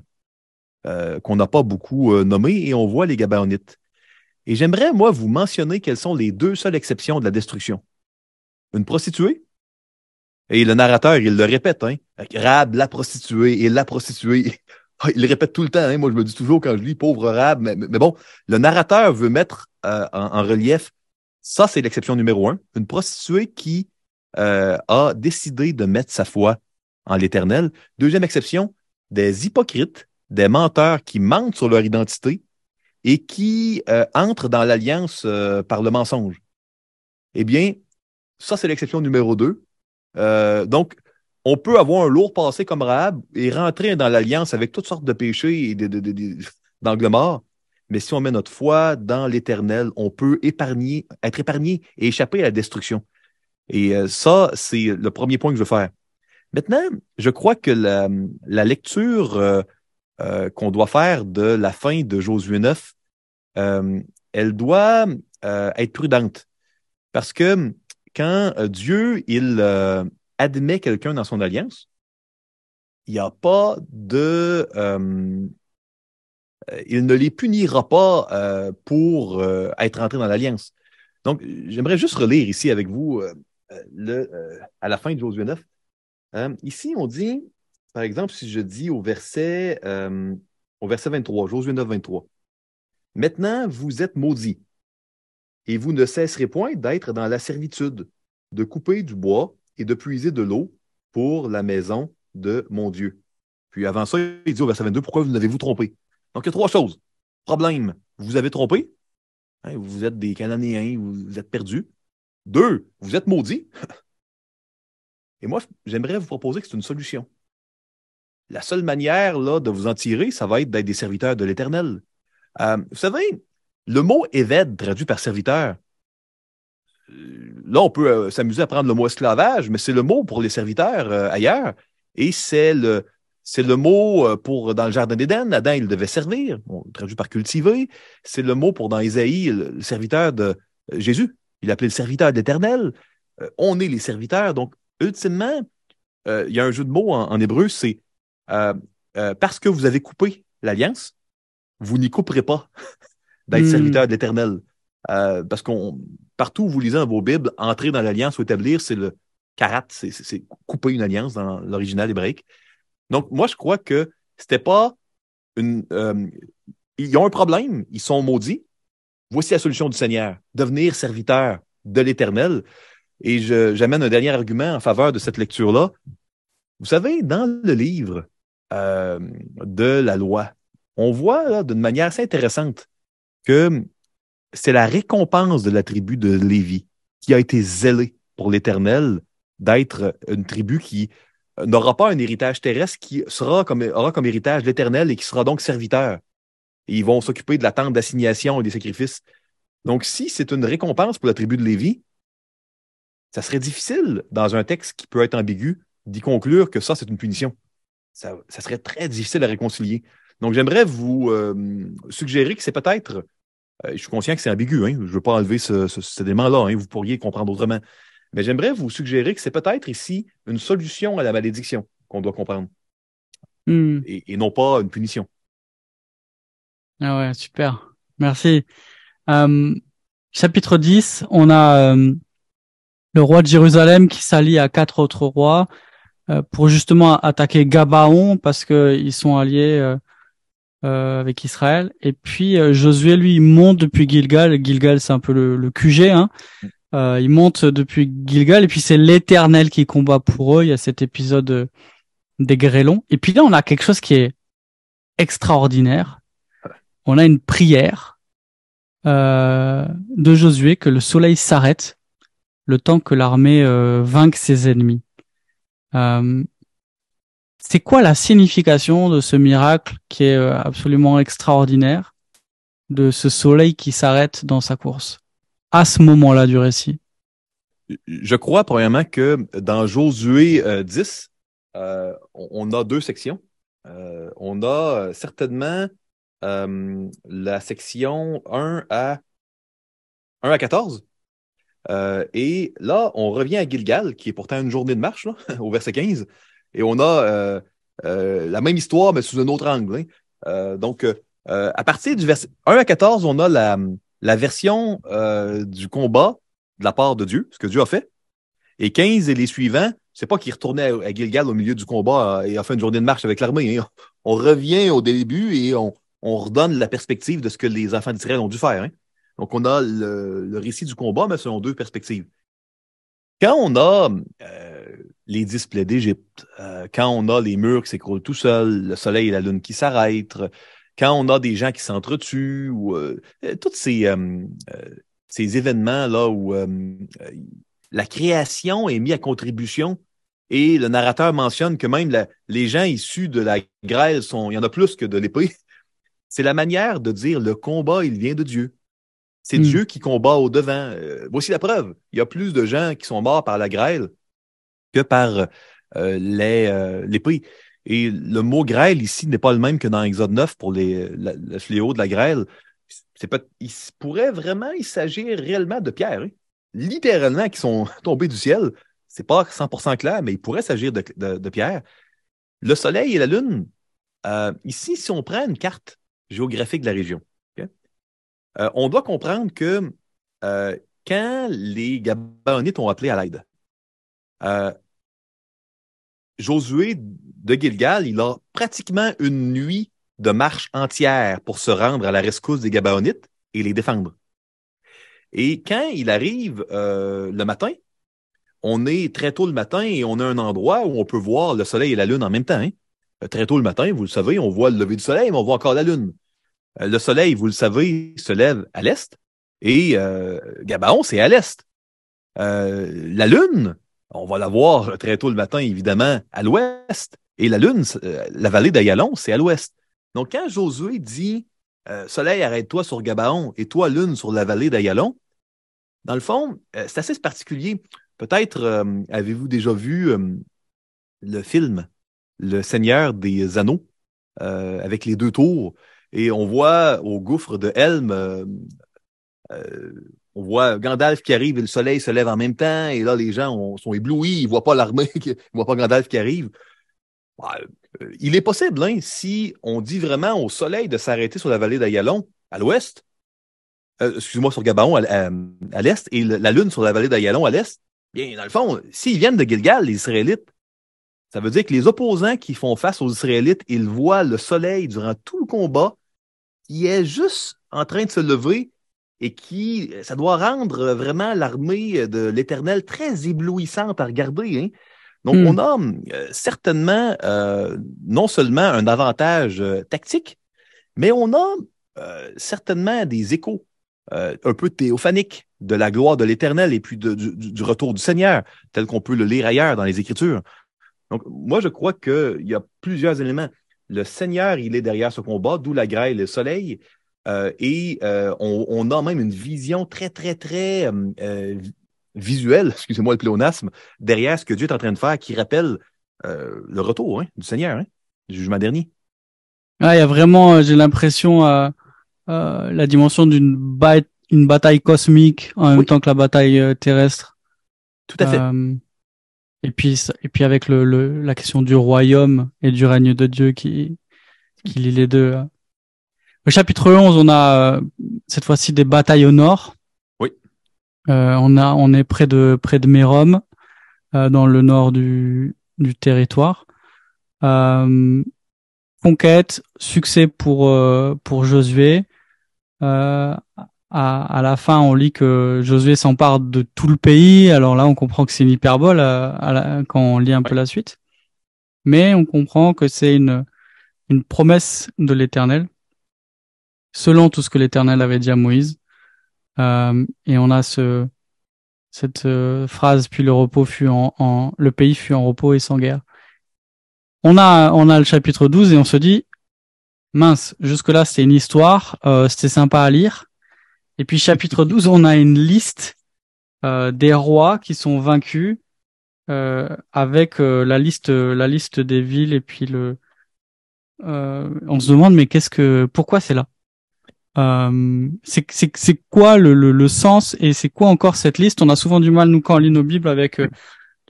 euh, qu'on n'a pas beaucoup euh, nommé, et on voit les Gabaonites. Et j'aimerais, moi, vous mentionner quelles sont les deux seules exceptions de la destruction. Une prostituée, et le narrateur, il le répète, hein, la prostituée, et la prostituée. Ah, il le répète tout le temps. Hein. Moi, je me dis toujours quand je lis pauvre Rahab, mais, bon, le narrateur veut mettre euh, en, relief, ça, c'est l'exception numéro un, une prostituée qui a décidé de mettre sa foi en l'Éternel. Deuxième exception, des hypocrites, des menteurs qui mentent sur leur identité et qui euh, entrent dans l'alliance euh, par le mensonge. Eh bien, ça, c'est l'exception numéro deux. Euh, donc, on peut avoir un lourd passé comme Rahab et rentrer dans l'alliance avec toutes sortes de péchés et d'angle mort. Mais si on met notre foi dans l'éternel, on peut épargner, être épargné et échapper à la destruction. Et ça, c'est le premier point que je veux faire. Maintenant, je crois que la, lecture euh, euh, qu'on doit faire de la fin de Josué 9, euh, elle doit être prudente. Parce que quand Dieu, il admet quelqu'un dans son alliance, il n'y a pas de... il ne les punira pas pour être entré dans l'alliance. Donc, j'aimerais juste relire ici avec vous le, à la fin de Josué 9. Euh, ici, on dit, par exemple, si je dis au verset, euh, au verset 23, Josué 9, 23, Maintenant, vous êtes maudits, et vous ne cesserez point d'être dans la servitude, de couper du bois et de puiser de l'eau pour la maison de mon Dieu. Puis avant ça, il dit au verset 22, pourquoi vous n'avez-vous trompé? Donc, il y a trois choses. Problème, vous avez trompé. Hein, vous êtes des Cananéens, vous êtes perdus. Deux, vous êtes maudits. Et moi, j'aimerais vous proposer que c'est une solution. La seule manière là, de vous en tirer, ça va être d'être des serviteurs de l'Éternel. Euh, vous savez, le mot évêque traduit par serviteur, euh, là, on peut euh, s'amuser à prendre le mot esclavage, mais c'est le mot pour les serviteurs ailleurs. Et c'est le, c'est le mot pour dans le jardin d'Éden, Adam, il devait servir, on traduit par cultiver. C'est le mot pour dans Isaïe, le, serviteur de Jésus. Il appelait le serviteur d'Éternel. on est les serviteurs. Donc, ultimement, il y a un jeu de mots en hébreu, c'est euh, euh, parce que vous avez coupé l'alliance, vous n'y couperez pas d'être hmm. serviteur de l'Éternel. Euh, parce qu'on partout où vous lisez dans vos Bibles, entrer dans l'alliance ou établir, c'est le karat, c'est couper une alliance dans l'original hébraïque. Donc, moi, je crois que c'était pas une. ils ont un problème, ils sont maudits. Voici la solution du Seigneur devenir serviteur de l'Éternel. Et j'amène un dernier argument en faveur de cette lecture-là. Vous savez, dans le livre euh, de la loi. On voit d'une manière assez intéressante que c'est la récompense de la tribu de Lévi qui a été zélée pour l'Éternel d'être une tribu qui n'aura pas un héritage terrestre, qui aura comme héritage l'Éternel et qui sera donc serviteur. Et ils vont s'occuper de la tente d'assignation et des sacrifices. Donc, si c'est une récompense pour la tribu de Lévi, ça serait difficile, dans un texte qui peut être ambigu, d'y conclure que ça, c'est une punition ça, serait très difficile à réconcilier. Donc, j'aimerais vous euh, suggérer que c'est peut-être, je suis conscient que c'est ambigu, hein, je ne veux pas enlever ce, cet élément-là, hein, vous pourriez comprendre autrement, mais j'aimerais vous suggérer que c'est peut-être ici une solution à la malédiction qu'on doit comprendre, hmm. et, non pas une punition. Ah ouais, super. Merci. Euh, chapitre 10, on a le roi de Jérusalem qui s'allie à quatre autres rois. Euh, pour justement attaquer Gabaon parce que ils sont alliés euh, euh, avec Israël. Et puis Josué lui monte depuis Gilgal. Gilgal c'est un peu le, le QG. Hein. il monte depuis Gilgal et puis c'est l'Éternel qui combat pour eux. Il y a cet épisode des grêlons. Et puis là on a quelque chose qui est extraordinaire. On a une prière de Josué que le soleil s'arrête le temps que l'armée vainque ses ennemis. Euh, c'est quoi la signification de ce miracle qui est euh, absolument extraordinaire, de ce soleil qui s'arrête dans sa course, à ce moment-là du récit? Je crois, premièrement, que dans Josué 10, euh, on a deux sections. on a certainement la section 1 à 1 à 14, euh, et là, on revient à Gilgal, qui est pourtant une journée de marche, au verset 15. Et on a euh, euh, la même histoire, mais sous un autre angle. Hein. donc, à partir du verset 1 à 14, on a la, version du combat de la part de Dieu, ce que Dieu a fait. Et 15 et les suivants, c'est pas qu'il retournait à, Gilgal au milieu du combat et a fait une journée de marche avec l'armée. Hein. On revient au début et on, on redonne la perspective de ce que les enfants d'Israël ont dû faire. Hein. Donc, on a le, récit du combat, mais selon deux perspectives. Quand on a euh, les dix plaies d'Égypte, euh, quand on a les murs qui s'écroulent tout seuls, le soleil et la lune qui s'arrêtent, quand on a des gens qui s'entretuent, ou euh, tous ces, ces événements-là où la création est mise à contribution et le narrateur mentionne que même les gens issus de la grêle sont, il y en a plus que de l'épée. C'est la manière de dire le combat, il vient de Dieu. C'est hmm. Dieu qui combat au devant. Euh, voici la preuve. Il y a plus de gens qui sont morts par la grêle que par euh, les, euh, l'épée. Et le mot grêle ici n'est pas le même que dans Exode 9 pour les, le fléau de la grêle. Pas, il pourrait vraiment, s'agir réellement de pierres, hein. littéralement, qui sont tombées du ciel. C'est pas 100% clair, mais il pourrait s'agir de, de, pierres. Le soleil et la lune, ici, si on prend une carte géographique de la région, euh, on doit comprendre que euh, quand les Gabaonites ont appelé à l'aide, euh, Josué de Gilgal, il a pratiquement une nuit de marche entière pour se rendre à la rescousse des Gabaonites et les défendre. Et quand il arrive le matin, on est très tôt le matin et on a un endroit où on peut voir le soleil et la lune en même temps. Hein. Très tôt le matin, vous le savez, on voit le lever du soleil, mais on voit encore la lune. Euh, le soleil, vous le savez, se lève à l'est Et euh, Gabaon, c'est à l'est. Euh, la Lune, on va la voir très tôt le matin, évidemment, à l'ouest. Et la Lune, euh, la vallée d'Ayalon, c'est à l'ouest. Donc, quand Josué dit Soleil, arrête-toi sur Gabaon et toi, Lune, sur la vallée d'Ayalon, dans le fond, c'est assez particulier. Peut-être avez-vous déjà vu le film Le Seigneur des Anneaux avec les deux tours? Et on voit au gouffre de Helm euh, on voit Gandalf qui arrive et le soleil se lève en même temps. Et là, les gens sont éblouis. Ils voient pas l'armée, ils voient pas Gandalf qui arrive. Euh, il est possible, hein, si on dit vraiment au soleil de s'arrêter sur la vallée d'Ayalon, à l'ouest, euh, excuse-moi, sur Gabaon, à, l'est, et la lune sur la vallée d'Ayalon, à l'est, bien, dans le fond, s'ils viennent de Gilgal, les Israélites, ça veut dire que les opposants qui font face aux Israélites, ils voient le soleil durant tout le combat, qui est juste en train de se lever et qui, ça doit rendre vraiment l'armée de l'Éternel très éblouissante à regarder. Hein. Donc, hmm. on a euh, certainement euh, non seulement un avantage euh, tactique, mais on a certainement des échos un peu théophaniques de la gloire de l'Éternel et puis du, retour du Seigneur, tel qu'on peut le lire ailleurs dans les Écritures. Donc, moi, je crois qu'il y a plusieurs éléments. Le Seigneur, il est derrière ce combat, d'où la grêle et le soleil. Euh, et euh, on, a même une vision très, très, très euh, visuelle, excusez-moi le pléonasme, derrière ce que Dieu est en train de faire, qui rappelle le retour hein, du Seigneur, hein, du jugement dernier. Ah, il y a vraiment, j'ai l'impression, la dimension d'une une bataille cosmique en même temps que la bataille terrestre. Tout à fait. et puis, et puis avec le, la question du royaume et du règne de Dieu qui, qui lie les deux. Au chapitre 11, on a euh, cette fois-ci des batailles au nord. Oui. Euh, on a, on est près de près de Mérom, euh, dans le nord du du territoire. conquête, succès pour pour Josué. À, à, la fin, on lit que Josué s'empare de tout le pays. Alors là, on comprend que c'est une hyperbole à quand on lit un peu la suite. Mais on comprend que c'est une, une promesse de l'Éternel selon tout ce que l'Éternel avait dit à Moïse. Euh, et on a ce cette euh, phrase puis le repos fut en, en, le pays fut en repos et sans guerre. On a on a le chapitre 12 et on se dit mince, jusque là c'était une histoire, euh, c'était sympa à lire. Et puis chapitre 12, on a une liste euh, des rois qui sont vaincus euh, avec la liste la liste des villes et puis le on se demande mais qu'est-ce que pourquoi c'est là? Euh, c'est quoi le, le, le, sens et c'est quoi encore cette liste? On a souvent du mal, nous, quand on lit nos Bibles, avec euh,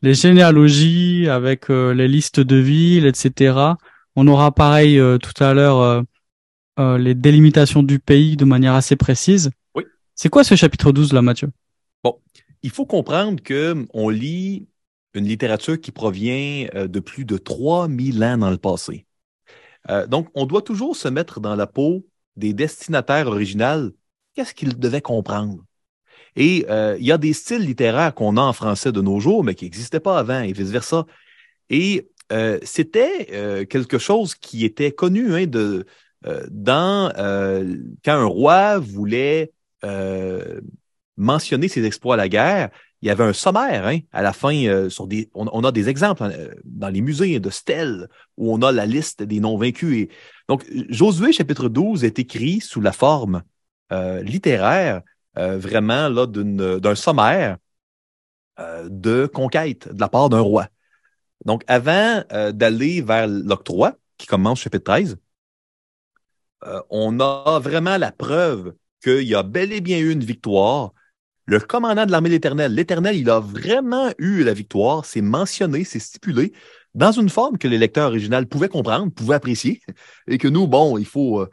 les généalogies, avec euh, les listes de villes, etc. On aura pareil euh, tout à l'heure les délimitations du pays de manière assez précise. Oui. C'est quoi ce chapitre 12 là, Mathieu? Bon, il faut comprendre que on lit une littérature qui provient de plus de 3000 ans dans le passé. donc, on doit toujours se mettre dans la peau des destinataires originales, qu'est-ce qu'ils devaient comprendre? Et euh, il y a des styles littéraires qu'on a en français de nos jours, mais qui n'existaient pas avant, et vice-versa. Et euh, c'était euh, quelque chose qui était connu hein, dans quand un roi voulait mentionner ses exploits à la guerre, il y avait un sommaire hein, à la fin des. On, a des exemples dans les musées de stèles où on a la liste des non vaincus. Et donc, Josué chapitre 12 est écrit sous la forme euh, littéraire, euh, vraiment là d'un sommaire euh, de conquête de la part d'un roi. Donc, avant d'aller vers l'octroi, qui commence chapitre 13, on a vraiment la preuve qu'il y a bel et bien eu une victoire. Le commandant de l'armée de l'Éternel, l'Éternel, il a vraiment eu la victoire, c'est mentionné, c'est stipulé dans une forme que les lecteurs originaux pouvaient comprendre, pouvaient apprécier, et que nous, bon, il faut, euh,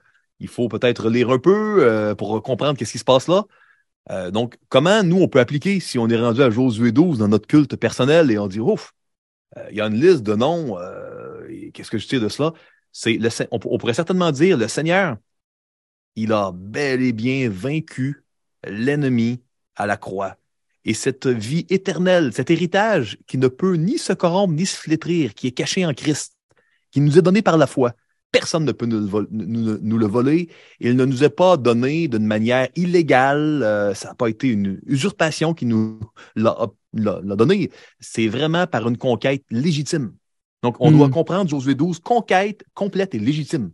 faut peut-être lire un peu euh, pour comprendre qu'est-ce qui se passe là. Euh, donc, comment nous, on peut appliquer si on est rendu à Josué 12 dans notre culte personnel et on dit, ouf, il y a une liste de noms, qu'est-ce que je sais de cela? On pourrait certainement dire, le Seigneur, il a bel et bien vaincu l'ennemi à la croix et cette vie éternelle, cet héritage qui ne peut ni se corrompre ni se flétrir, qui est caché en Christ, qui nous est donné par la foi. personne ne peut nous le, vol- nous- nous le voler. Il ne nous est pas donné d'une manière illégale. euh, ça n'a pas été une usurpation qui nous l'a donné. C'est vraiment par une conquête légitime. Donc, on Hmm. doit comprendre Josué 12, conquête complète et légitime.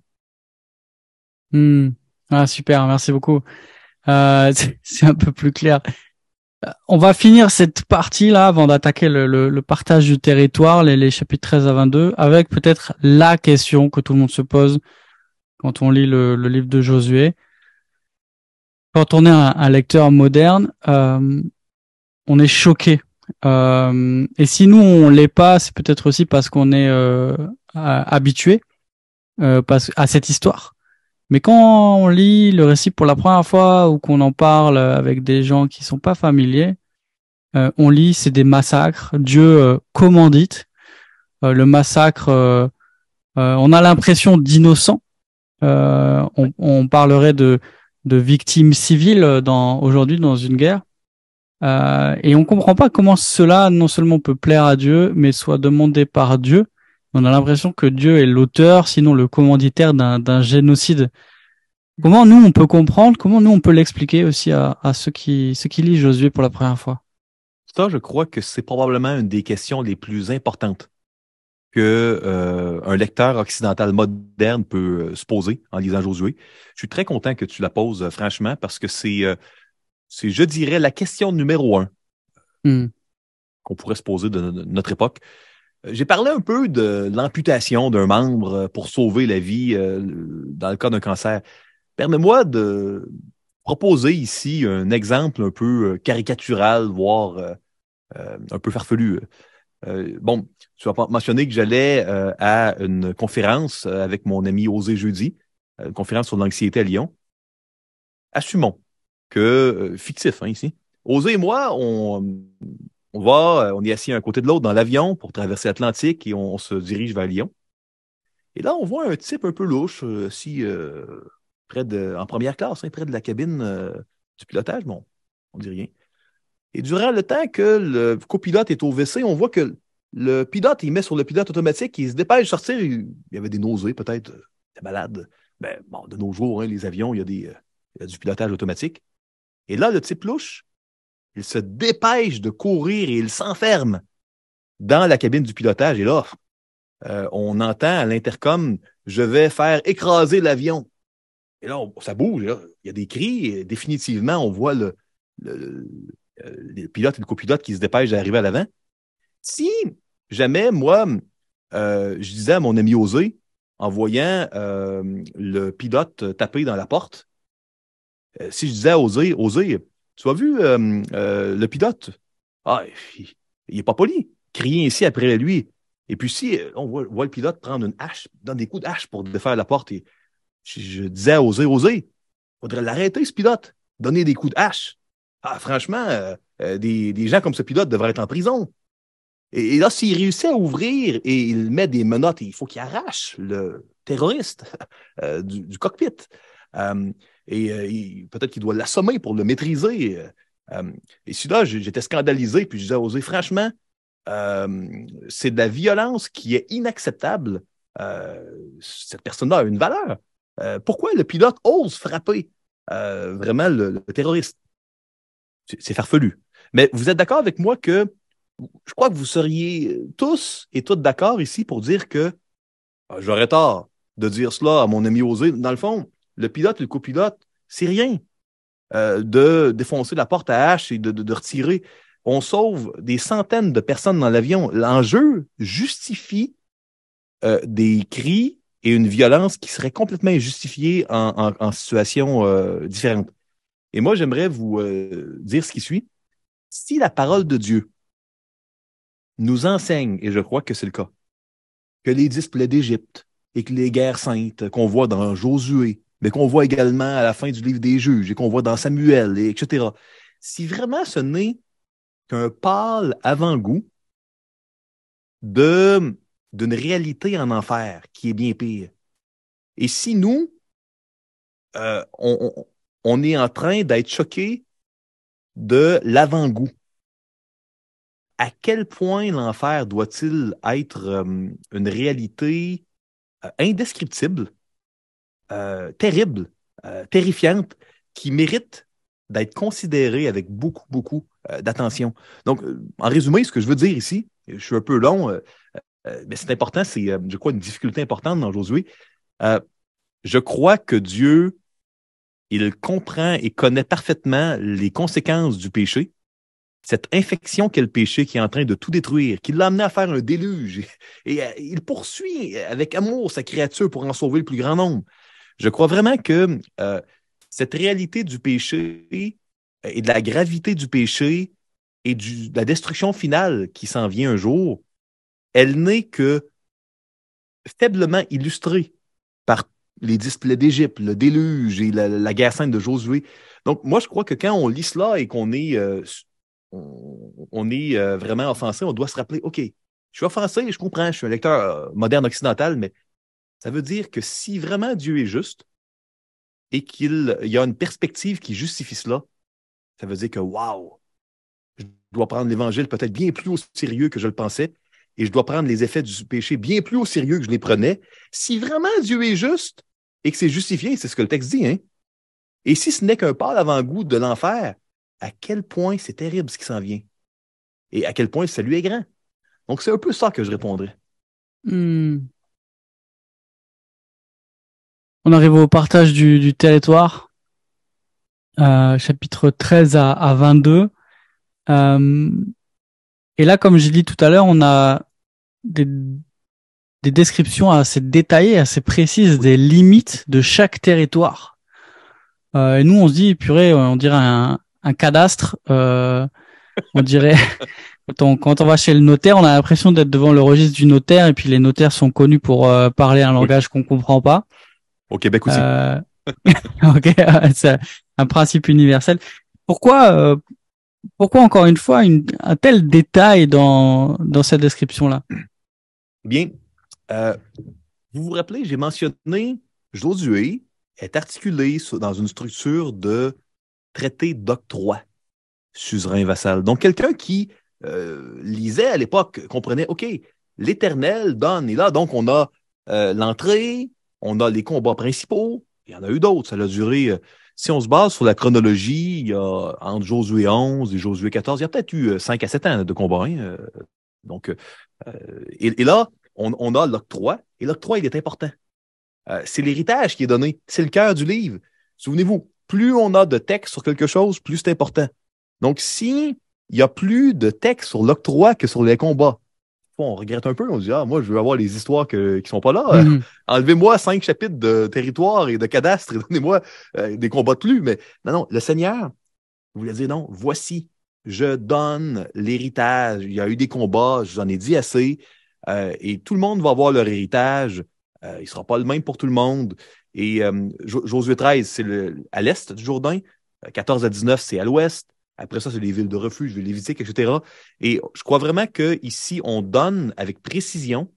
Hmm. Ah, super, merci beaucoup. Euh, c'est un peu plus clair. Euh, On va finir cette partie-là avant d'attaquer le, le- le partage du territoire, les, les chapitres 13 à 22, avec peut-être la question que tout le monde se pose quand on lit le, le livre de Josué. Quand on est un, un lecteur moderne, euh, on est choqué. Euh, et si nous on l'est pas, c'est peut-être aussi parce qu'on est euh, habitué euh, à cette histoire. Mais quand on lit le récit pour la première fois ou qu'on en parle avec des gens qui sont pas familiers, euh, on lit c'est des massacres. Dieu euh, commandite Euh, le massacre. on a l'impression d'innocents. On, parlerait de victimes civiles aujourd'hui dans une guerre. Et on comprend pas comment cela non seulement peut plaire à Dieu, mais soit demandé par Dieu. On a l'impression que Dieu est l'auteur, sinon le commanditaire d'un génocide. Comment nous on peut comprendre, comment nous on peut l'expliquer aussi à, à ceux qui ceux qui lisent Josué pour la première fois? Ça, je crois que c'est probablement une des questions les plus importantes que euh, un lecteur occidental moderne peut euh, se poser en lisant Josué. Je suis très content que tu la poses, euh, franchement, parce que c'est, euh, c'est, je dirais, la question numéro un Hmm. qu'on pourrait se poser de, no- notre époque. J'ai parlé un peu de l'amputation d'un membre euh, pour sauver la vie euh, dans le cas d'un cancer. Permets-moi de proposer ici un exemple un peu euh, caricatural, voire un peu farfelu. Bon, tu as mentionné que j'allais à une conférence avec mon ami Osé jeudi, une conférence sur l'anxiété à Lyon. Assumons que, fictif hein, ici, Osé et moi, on, on va, euh, on est assis un côté de l'autre dans l'avion pour traverser l'Atlantique et on, se dirige vers Lyon. Et là, on voit un type un peu louche, euh, assis euh, près de, en première classe, hein, près de la cabine du pilotage. Bon, on dit rien. Et durant le temps que le copilote est au WC, on voit que le pilote, il met sur le pilote automatique, il se dépêche de sortir. Il y avait des nausées, peut-être, euh, il était malade. Ben, bon, de nos jours, hein, les avions, il des, il y a du pilotage automatique. Et là, le type louche, il se dépêche de courir et il s'enferme dans la cabine du pilotage. Et là, euh, on entend à l'intercom Je vais faire écraser l'avion. Et là, ça bouge. Il y a des cris. Définitivement, on voit le, euh, les pilotes et le copilote qui se dépêchent d'arriver à l'avant. Si jamais, moi, euh, je disais à mon ami Osé, en voyant le pilote taper dans la porte, si je disais à Osé, tu as vu euh, euh, le pilote? Ah, il, il est pas poli. Crier ici après lui. Et puis si euh, on voit, le pilote prendre une hache, donne des coups de hache pour défaire la porte, je, disais à Osé, Osé, faudrait l'arrêter, ce pilote. Donner des coups de hache. Ah, franchement, des, gens comme ce pilote devraient être en prison. Et, là, s'il réussit à ouvrir et il met des menottes, il faut qu'il arrache le terroriste du cockpit. Euh, et euh, peut-être qu'il doit l'assommer pour le maîtriser. Euh, et si là, j'ai- j'étais scandalisé, puis je disais Osé, franchement, c'est de la violence qui est inacceptable. Cette personne-là a une valeur. Pourquoi le pilote ose frapper vraiment le, le terroriste? C'est c'est farfelu. Mais vous êtes d'accord avec moi que je crois que vous seriez tous et toutes d'accord ici pour dire que ah, j'aurais tort de dire cela à mon ami Osé. Dans le fond, le pilote et le copilote, c'est rien euh, de défoncer la porte à hache et de, de- retirer. On sauve des centaines de personnes dans l'avion. L'enjeu justifie euh, des cris et une violence qui serait complètement injustifiée en, en- situation euh, différente. Et moi, j'aimerais vous dire ce qui suit. Si la parole de Dieu nous enseigne, et je crois que c'est le cas, que les dix d'Égypte et que les guerres saintes qu'on voit dans Josué, mais qu'on voit également à la fin du livre des juges et qu'on voit dans Samuel, et etc. Si vraiment ce n'est qu'un pâle avant-goût d'une réalité en enfer qui est bien pire. Et si nous, euh, on est en train d'être choqués de l'avant-goût, à quel point l'enfer doit-il être euh, une réalité euh, indescriptible, euh, terrible, euh, terrifiante, qui mérite d'être considérée avec beaucoup, beaucoup d'attention. Donc, en résumé, ce que je veux dire ici, je suis un peu long, mais c'est important, c'est, je crois, une difficulté importante dans Josué. je crois que Dieu, il comprend et connaît parfaitement les conséquences du péché cette infection qu'est le péché qui est en train de tout détruire, qui l'a amené à faire un déluge. Et, euh, il poursuit avec amour sa créature pour en sauver le plus grand nombre. Je crois vraiment que euh, cette réalité du péché et de la gravité du péché et de la destruction finale qui s'en vient un jour, elle n'est que faiblement illustrée par les displays d'Égypte, le déluge et la, guerre sainte de Josué. Donc, moi, je crois que quand on lit cela et qu'on est euh, est euh, vraiment offensé, on doit se rappeler, OK, je suis offensé, je comprends, je suis un lecteur euh, moderne occidental, mais ça veut dire que si vraiment Dieu est juste et qu'il y a une perspective qui justifie cela, ça veut dire que, wow, je dois prendre l'Évangile peut-être bien plus au sérieux que je le pensais et je dois prendre les effets du péché bien plus au sérieux que je les prenais. Si vraiment Dieu est juste et que c'est justifié, c'est ce que le texte dit, hein? Et si ce n'est qu'un pâle avant-goût de l'enfer, à quel point c'est terrible ce qui s'en vient et à quel point le salut est grand. Donc, c'est un peu ça que je répondrais. Hmm. On arrive au partage du, territoire, euh, chapitre 13 à, 22. Euh, et là, comme j'ai dit tout à l'heure, on a des, descriptions assez détaillées, assez précises des limites de chaque territoire. Euh, et nous, on se dit, purée, on dirait un, un cadastre, euh, on dirait. Quand on, va chez le notaire, on a l'impression d'être devant le registre du notaire et puis les notaires sont connus pour euh, parler un langage qu'on comprend pas. Au Québec aussi. Euh, ok, c'est un principe universel. Pourquoi, pourquoi encore une fois un tel détail dans dans cette description là Bien, vous vous rappelez, j'ai mentionné Josué est articulé dans une structure de traité d'octroi, suzerain vassal. Donc, quelqu'un qui euh, lisait à l'époque comprenait, OK, l'Éternel donne, et là, donc, on a euh, l'entrée, on a les combats principaux, il y en a eu d'autres, ça a duré... Euh, si on se base sur la chronologie, il y a entre Josué 11 et Josué 14, il y a peut-être eu 5 à 7 ans de combats. Hein, donc, et, là, on, on a l'octroi, et l'octroi, il est important. c'est l'héritage qui est donné, c'est le cœur du livre. Souvenez-vous, plus on a de texte sur quelque chose, plus c'est important. Donc, si il y a plus de texte sur l'octroi que sur les combats, on regrette un peu, on dit, ah, moi, je veux avoir les histoires que, qui sont pas là. Mhm. Enlevez-moi cinq chapitres de territoire et de cadastre et donnez-moi euh, des combats de plus. Mais non, non, le Seigneur voulait dire, non, voici, je donne l'héritage. Il y a eu des combats, j'en ai dit assez, euh, et tout le monde va avoir leur héritage. Euh, il sera pas le même pour tout le monde. Et Josué 13, c'est à l'est du Jourdain. 14 euh, à 19, c'est à l'ouest. Après ça, c'est les villes de refuge, les Lévitique, etc. Et je crois vraiment qu'ici, on donne avec précision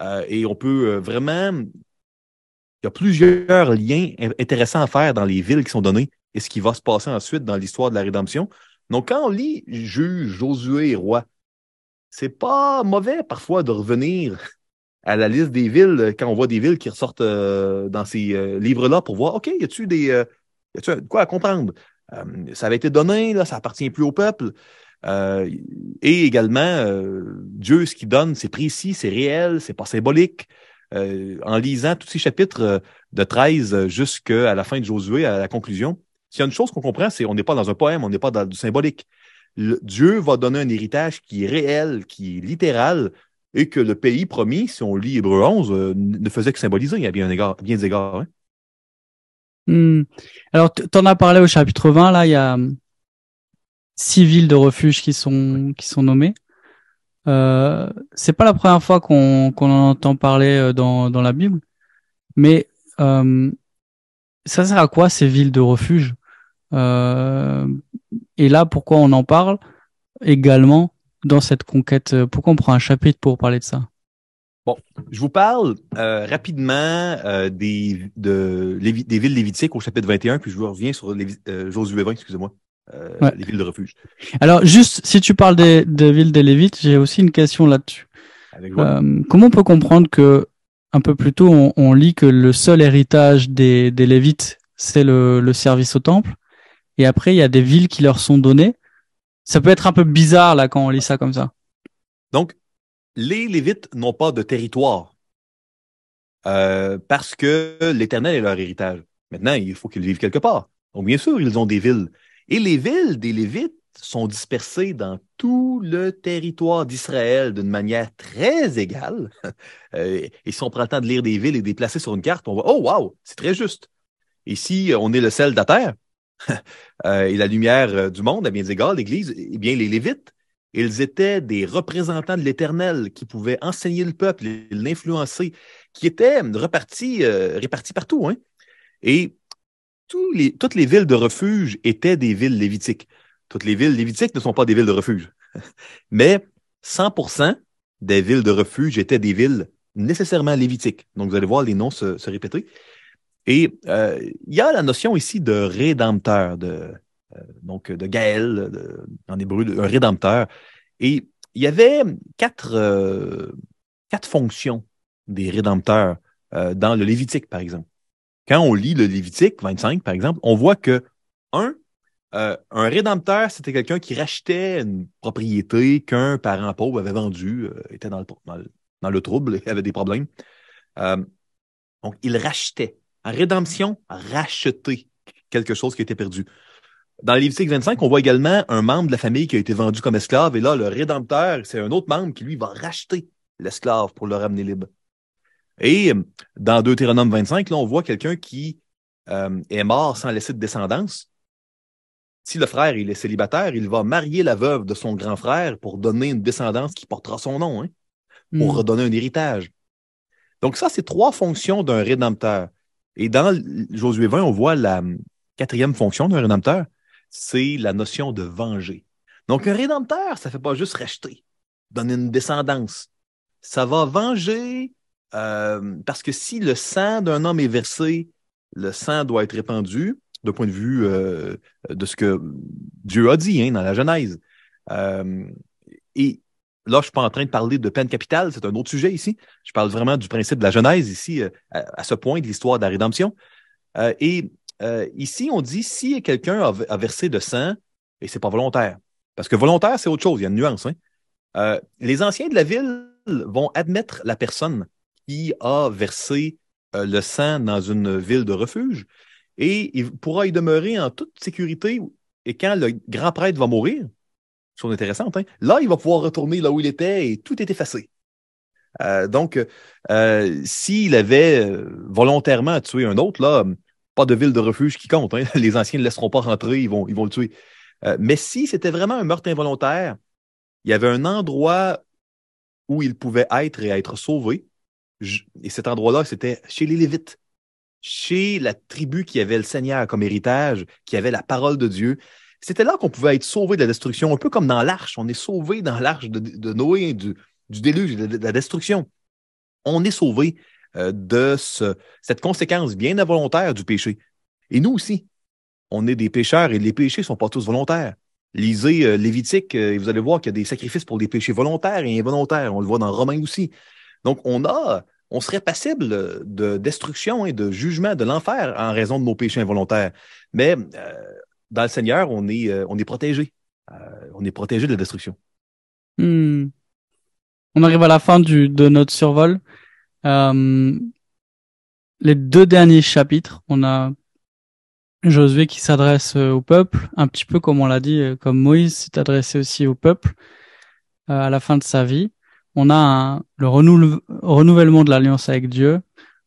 euh, et on peut vraiment. Il y a plusieurs liens intéressants à faire dans les villes qui sont données et ce qui va se passer ensuite dans l'histoire de la rédemption. Donc, quand on lit juge, Josué et roi, c'est pas mauvais parfois de revenir à la liste des villes quand on voit des villes qui ressortent euh, dans ces euh, livres-là pour voir, OK, y a-tu des. Euh, quoi à comprendre? Ça avait été donné, là, ça appartient plus au peuple. et également, Dieu, ce qu'il donne, c'est précis, c'est réel, c'est pas symbolique. en lisant tous ces chapitres de 13 jusqu'à la fin de Josué, à la conclusion, s'il y a une chose qu'on comprend, c'est on n'est pas dans un poème, on n'est pas dans du symbolique. Dieu va donner un héritage qui est réel, qui est littéral, et que le pays promis, si on lit Hébreu 11, euh, ne faisait que symboliser à bien, égard, bien des égards. Hein. Hmm. Alors, tu en as parlé au chapitre 20, là, il y a hum, six villes de refuge qui sont, qui sont nommées. Euh, c'est pas la première fois qu'on qu'on en entend parler euh, dans, dans la Bible, mais euh, ça sert à quoi ces villes de refuge? Euh, Et là, pourquoi on en parle également dans cette conquête? Pourquoi on prend un chapitre pour parler de ça? Bon, je vous parle euh, rapidement euh, des, de, des villes lévitiques au chapitre 21, puis je vous reviens sur les, Josué 20, excusez-moi, les villes de refuge. Alors, juste, si tu parles des, des villes des Lévites, j'ai aussi une question là-dessus. comment on peut comprendre que un peu plus tôt, on, on lit que le seul héritage des, des Lévites, c'est le, le service au temple. Et après, il y a des villes qui leur sont données? Ça peut être un peu bizarre là quand on lit ça comme ça. Donc, les Lévites n'ont pas de territoire euh, parce que l'Éternel est leur héritage. Maintenant, il faut qu'ils vivent quelque part. Donc, bien sûr, ils ont des villes. Et les villes des Lévites sont dispersées dans tout le territoire d'Israël d'une manière très égale. Euh, et si on prend le temps de lire des villes et de les placer sur une carte, on va, oh wow, c'est très juste. Et si on est le sel de la terre euh, et la lumière euh, du monde, à bien des l'Église, eh bien, les Lévites, ils étaient des représentants de l'Éternel qui pouvaient enseigner le peuple, l'influencer, qui étaient repartis, répartis partout. Hein? Et toutes les villes de refuge étaient des villes lévitiques. Toutes les villes lévitiques ne sont pas des villes de refuge. Mais 100% des villes de refuge étaient des villes nécessairement lévitiques. Donc, vous allez voir les noms se, répéter. Et euh, il y a la notion ici de rédempteur, de, euh, donc de Gaël, en hébreu, un rédempteur. Et il y avait quatre, euh, fonctions des rédempteurs euh, dans le Lévitique, par exemple. Quand on lit le Lévitique 25, par exemple, on voit que, un, euh, un rédempteur, c'était quelqu'un qui rachetait une propriété qu'un parent pauvre avait vendue, euh, était dans le, trouble, avait des problèmes. Euh, donc, il rachetait. En rédemption, racheter quelque chose qui était perdu. Dans Lévitique 25, on voit également un membre de la famille qui a été vendu comme esclave, et là, le rédempteur, c'est un autre membre qui, lui, va racheter l'esclave pour le ramener libre. Et dans Deutéronome 25, là, on voit quelqu'un qui euh, est mort sans laisser de descendance. Si le frère il est célibataire, il va marier la veuve de son grand frère pour donner une descendance qui portera son nom, hein, pour Hmm. redonner un héritage. Donc ça, c'est trois fonctions d'un rédempteur. Et dans Josué 20, on voit la hum, quatrième fonction d'un rédempteur, c'est la notion de venger. Donc un rédempteur, ça fait pas juste racheter, donner une descendance. Ça va venger euh, parce que si le sang d'un homme est versé, le sang doit être répandu d'un point de vue euh, de ce que Dieu a dit hein, dans la Genèse. Euh, et là, je suis pas en train de parler de peine capitale, c'est un autre sujet ici. Je parle vraiment du principe de la Genèse ici, à, à ce point de l'histoire de la rédemption. Et euh, ici, on dit si quelqu'un a, versé de sang, et c'est pas volontaire. Parce que volontaire, c'est autre chose, il y a une nuance. Hein? Euh, les anciens de la ville vont admettre la personne qui a versé euh, le sang dans une ville de refuge et il pourra y demeurer en toute sécurité. Et quand le grand prêtre va mourir, chose intéressante, hein, là, il va pouvoir retourner là où il était et tout est effacé. Donc, s'il avait volontairement tué un autre, là, pas de ville de refuge qui compte. Hein, les anciens ne laisseront pas rentrer, ils vont, le tuer. Euh, mais si c'était vraiment un meurtre involontaire, il y avait un endroit où il pouvait être et être sauvé. Et cet endroit-là, c'était chez les Lévites, chez la tribu qui avait le Seigneur comme héritage, qui avait la parole de Dieu. C'était là qu'on pouvait être sauvé de la destruction, un peu comme dans l'arche. On est sauvé dans l'arche de, Noé, du, du déluge, de, de la destruction. On est sauvé euh, de ce, cette conséquence bien involontaire du péché. Et nous aussi, on est des pécheurs et les péchés sont pas tous volontaires. Lisez euh, Lévitique euh, et vous allez voir qu'il y a des sacrifices pour des péchés volontaires et involontaires. On le voit dans Romains aussi. Donc, on a, on serait passible de destruction et de jugement de l'enfer en raison de nos péchés involontaires. Mais dans le Seigneur, on est, on est protégé. On est protégé de la destruction. Hmm. On arrive à la fin du, de notre survol. Euh, les deux derniers chapitres, on a Josué qui s'adresse euh, au peuple, un petit peu comme on l'a dit, euh, comme Moïse s'est adressé aussi au peuple à la fin de sa vie. On a le renou- renouvellement de l'alliance avec Dieu.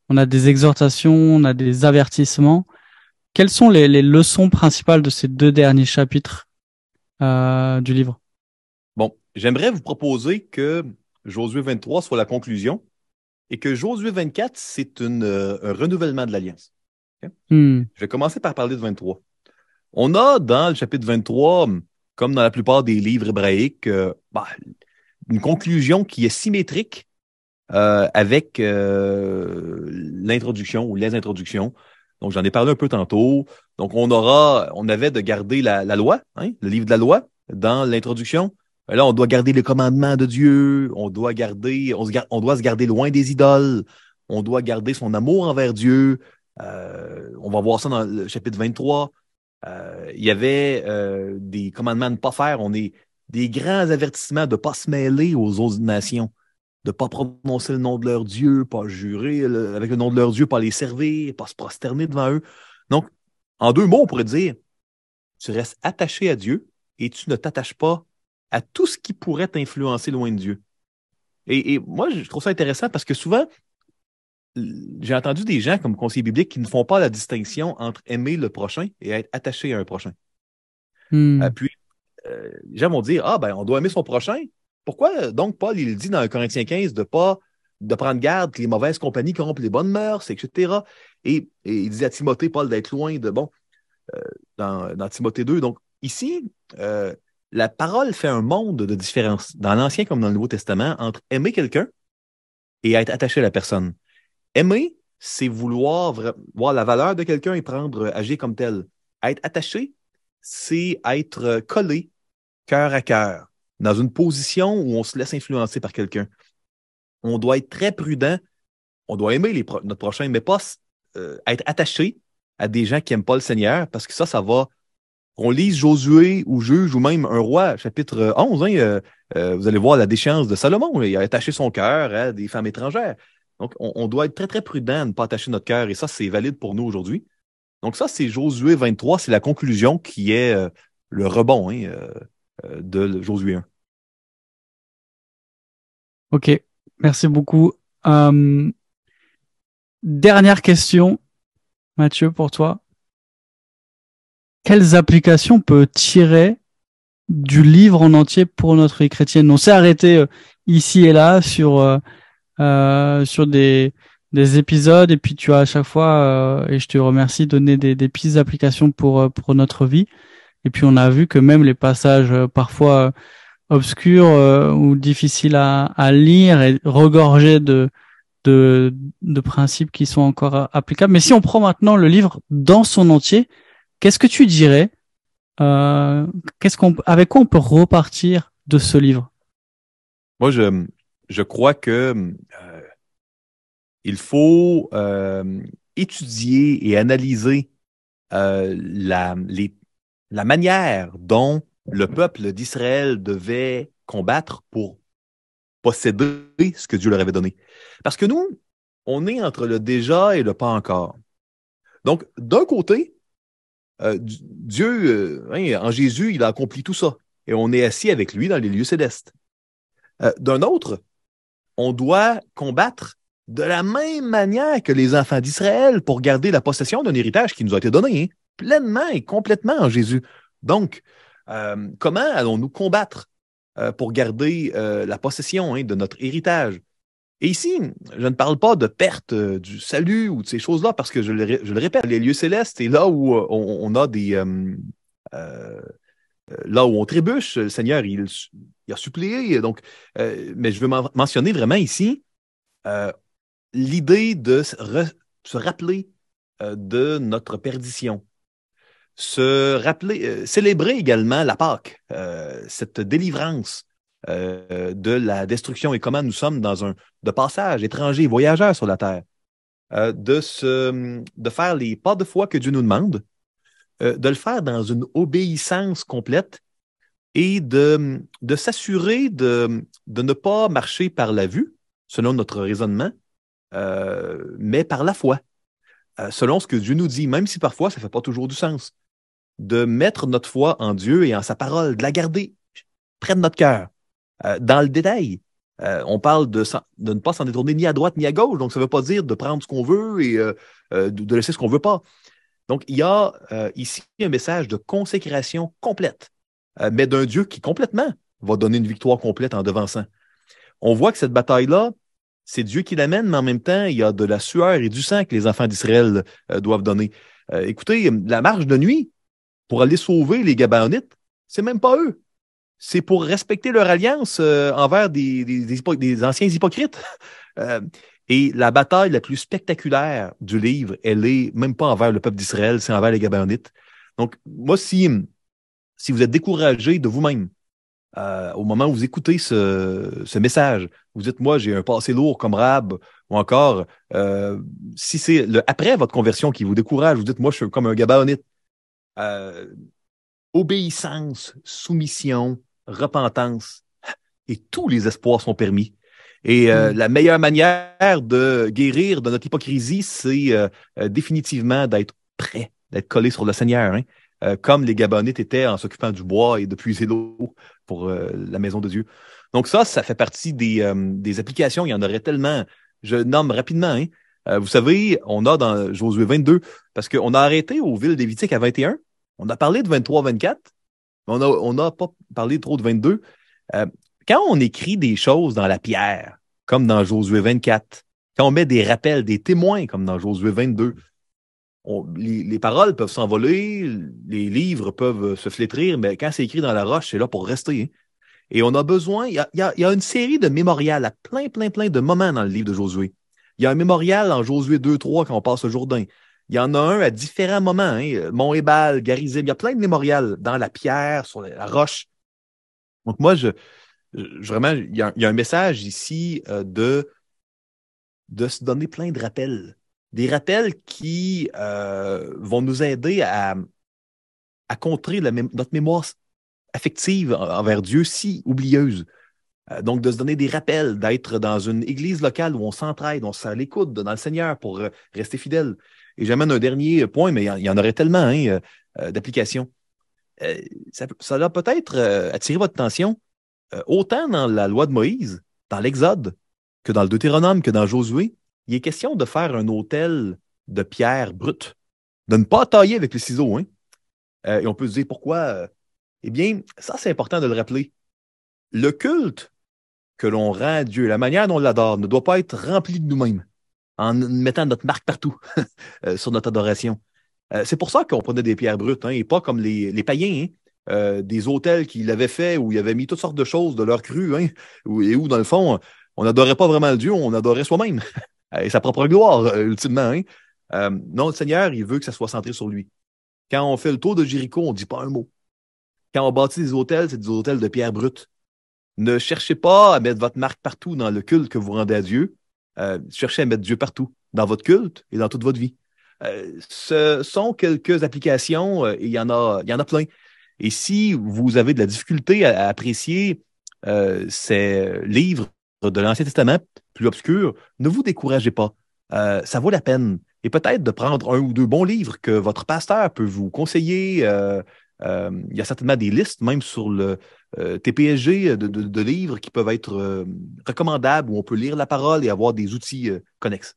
On a des exhortations, on a des avertissements. Quelles sont les, leçons principales de ces deux derniers chapitres du livre? Bon, j'aimerais vous proposer que Josué 23 soit la conclusion et que Josué 24, c'est euh, un renouvellement de l'alliance. Hmm. Je vais commencer par parler de 23. On a dans le chapitre 23, comme dans la plupart des livres hébraïques, euh, bah, une conclusion qui est symétrique euh, avec l'introduction ou les introductions. Donc, j'en ai parlé un peu tantôt. Donc, on aura, on avait de garder la, la loi, hein, le livre de la loi, dans l'introduction. Là, on doit garder les commandements de Dieu. On doit garder, on, se doit se garder loin des idoles. on doit garder son amour envers Dieu. Euh, on va voir ça dans le chapitre 23. Euh, il y avait euh, des commandements de ne pas faire. On est des grands avertissements de ne pas se mêler aux autres nations, de ne pas prononcer le nom de leur Dieu, pas jurer avec le nom de leur Dieu, pas les servir, pas se prosterner devant eux. Donc, en deux mots, on pourrait dire, tu restes attaché à Dieu et tu ne t'attaches pas à tout ce qui pourrait t'influencer loin de Dieu. Et, moi, je trouve ça intéressant parce que souvent, j'ai entendu des gens comme conseillers bibliques qui ne font pas la distinction entre aimer le prochain et être attaché à un prochain. Hmm. Euh, puis, euh, les gens vont dire, ah ben, on doit aimer son prochain. Pourquoi donc Paul, il dit dans Corinthiens 15 de pas de prendre garde que les mauvaises compagnies corrompent les bonnes mœurs, etc. Et, il dit à Timothée, Paul, d'être loin de, bon, euh, dans, dans, Timothée 2. Donc, ici, la parole fait un monde de différence, dans l'Ancien comme dans le Nouveau Testament, entre aimer quelqu'un et être attaché à la personne. Aimer, c'est vouloir voir la valeur de quelqu'un et prendre, agir comme tel. Être attaché, c'est être collé cœur à cœur, dans une position où on se laisse influencer par quelqu'un. On doit être très prudent. On doit aimer notre prochain, mais pas euh, être attaché à des gens qui n'aiment pas le Seigneur, parce que ça, ça va on lise Josué ou Juge ou même un roi, chapitre 11, hein, euh, euh, vous allez voir la déchéance de Salomon. Il a attaché son cœur à des femmes étrangères. Donc, on, doit être très, très prudent de ne pas attacher notre cœur. Et ça, c'est valide pour nous aujourd'hui. Donc, ça, c'est Josué 23. C'est la conclusion qui est euh, le rebond hein, de Josué 1. OK. Merci beaucoup. dernière question, Mathieu, pour toi quelles applications peut tirer du livre en entier pour notre vie chrétienne? On s'est arrêté euh, ici et là sur euh, euh, sur des des épisodes et puis tu as à chaque fois et je te remercie donné des, des pistes d'application pour pour notre vie et puis on a vu que même les passages parfois obscurs ou difficiles à, à lire et regorgés de de, de principes qui sont encore applicables. Mais si on prend maintenant le livre dans son entier, Qu'est-ce que tu dirais euh, avec quoi on peut repartir de ce livre? Moi, je, je crois que euh, il faut euh, étudier et analyser la, la manière dont le peuple d'Israël devait combattre pour posséder ce que Dieu leur avait donné. Parce que nous, on est entre le déjà et le pas encore. Donc, d'un côté, euh, Dieu, euh, hein, en Jésus, il a accompli tout ça. Et on est assis avec lui dans les lieux célestes. Euh, d'un autre, on doit combattre de la même manière que les enfants d'Israël pour garder la possession d'un héritage qui nous a été donné, hein, pleinement et complètement en Jésus. Donc, comment allons-nous combattre pour garder la possession hein, de notre héritage? Et ici, je ne parle pas de perte euh, du salut ou de ces choses-là, parce que je le, répète, les lieux célestes, c'est là où euh, on, a des... Euh, là où on trébuche, le Seigneur, il, a supplié. Donc, mais je veux mentionner vraiment ici l'idée de se, rappeler de notre perdition. Se rappeler, célébrer également la Pâque, cette délivrance euh, de la destruction et comment nous sommes dans un de passage, étranger, voyageur sur la terre, euh, de, se, de faire les pas de foi que Dieu nous demande, euh, de le faire dans une obéissance complète et de, de s'assurer de, de ne pas marcher par la vue, selon notre raisonnement, mais par la foi, selon ce que Dieu nous dit, même si parfois ça ne fait pas toujours du sens. De mettre notre foi en Dieu et en sa parole, de la garder près de notre cœur, euh, dans le détail. Euh, on parle de, ne pas s'en détourner ni à droite ni à gauche. Donc, ça ne veut pas dire de prendre ce qu'on veut et euh, de, laisser ce qu'on ne veut pas. Donc, il y a ici un message de consécration complète, mais d'un Dieu qui complètement va donner une victoire complète en devançant. On voit que cette bataille-là, c'est Dieu qui l'amène, mais en même temps, il y a de la sueur et du sang que les enfants d'Israël doivent donner. écoutez, la marche de nuit pour aller sauver les Gabaonites, c'est même pas eux c'est pour respecter leur alliance euh, envers des, anciens hypocrites. Euh, et la bataille la plus spectaculaire du livre, elle est même pas envers le peuple d'Israël, c'est envers les Gabaonites. Donc, moi, si, si vous êtes découragé de vous-même, euh, au moment où vous écoutez ce, message, vous dites, moi, j'ai un passé lourd comme Rab, ou encore, euh, si c'est après votre conversion qui vous décourage, vous dites, moi, je suis comme un gabaonite. Euh, obéissance, soumission, repentance, et tous les espoirs sont permis. Et euh, mm. la meilleure manière de guérir de notre hypocrisie, c'est euh, euh, définitivement d'être prêt, d'être collé sur le Seigneur, hein. comme les Gabonites étaient en s'occupant du bois et de puiser l'eau pour la maison de Dieu. Donc ça, ça fait partie des, des applications. Il y en aurait tellement. Je nomme rapidement. Hein. vous savez, on a dans Josué 22, parce qu'on a arrêté aux villes Lévitique à 21. On a parlé de 23-24, on n'a pas parlé trop de 22 quand on écrit des choses dans la pierre, comme dans Josué 24, quand on met des rappels, des témoins, comme dans Josué 22, les, paroles peuvent s'envoler, les livres peuvent se flétrir, mais quand c'est écrit dans la roche, c'est là pour rester. Hein. Et on a besoin, il y a, une série de mémorials à plein, plein, plein de moments dans le livre de Josué. Il y a un mémorial en Josué 2-3 quand on passe au Jourdain. Il y en a un à différents moments, hein, Mont-Ébal, Garizim. Il y a plein de mémorials dans la pierre, sur la roche. Donc moi, je, vraiment, il y, a, un message ici euh, de, de se donner plein de rappels. Des rappels qui euh, vont nous aider à, contrer notre mémoire affective envers Dieu si oublieuse. Euh, donc, de se donner des rappels, d'être dans une église locale où on s'entraide, on s'est l'écoute dans le Seigneur pour rester fidèle. Et j'amène un dernier point, mais il y, en aurait tellement hein, d'applications. ça, ça a peut-être attiré votre attention. Euh, autant dans la loi de Moïse, dans l'Exode, que dans le Deutéronome, que dans Josué, il est question de faire un autel de pierre brute, de ne pas tailler avec les ciseaux. Hein? Euh, et on peut se dire pourquoi. Euh, eh bien, ça, c'est important de le rappeler. Le culte que l'on rend à Dieu, la manière dont on l'adore, ne doit pas être rempli de nous-mêmes en mettant notre marque partout sur notre adoration. c'est pour ça qu'on prenait des pierres brutes, hein, et pas comme les, païens. Hein, euh, des hôtels qu'il avait fait où il avait mis toutes sortes de choses de leur cru, hein, et où, dans le fond, on n'adorait pas vraiment Dieu, on adorait soi-même et sa propre gloire, euh, ultimement. Hein. Euh, non, le Seigneur, il veut que ça soit centré sur lui. Quand on fait le tour de Jéricho, on ne dit pas un mot. Quand on bâtit des hôtels, c'est des hôtels de pierre brute. Ne cherchez pas à mettre votre marque partout dans le culte que vous rendez à Dieu. Cherchez à mettre Dieu partout, dans votre culte et dans toute votre vie. ce sont quelques applications, et il y en a, il y en a plein. Et si vous avez de la difficulté à, apprécier euh, ces livres de l'Ancien Testament plus obscurs, ne vous découragez pas. Euh, ça vaut la peine. Et peut-être de prendre un ou deux bons livres que votre pasteur peut vous conseiller. Euh, il y a certainement des listes, même sur le TPSG, de, de, livres qui peuvent être recommandables, où on peut lire la parole et avoir des outils connexes.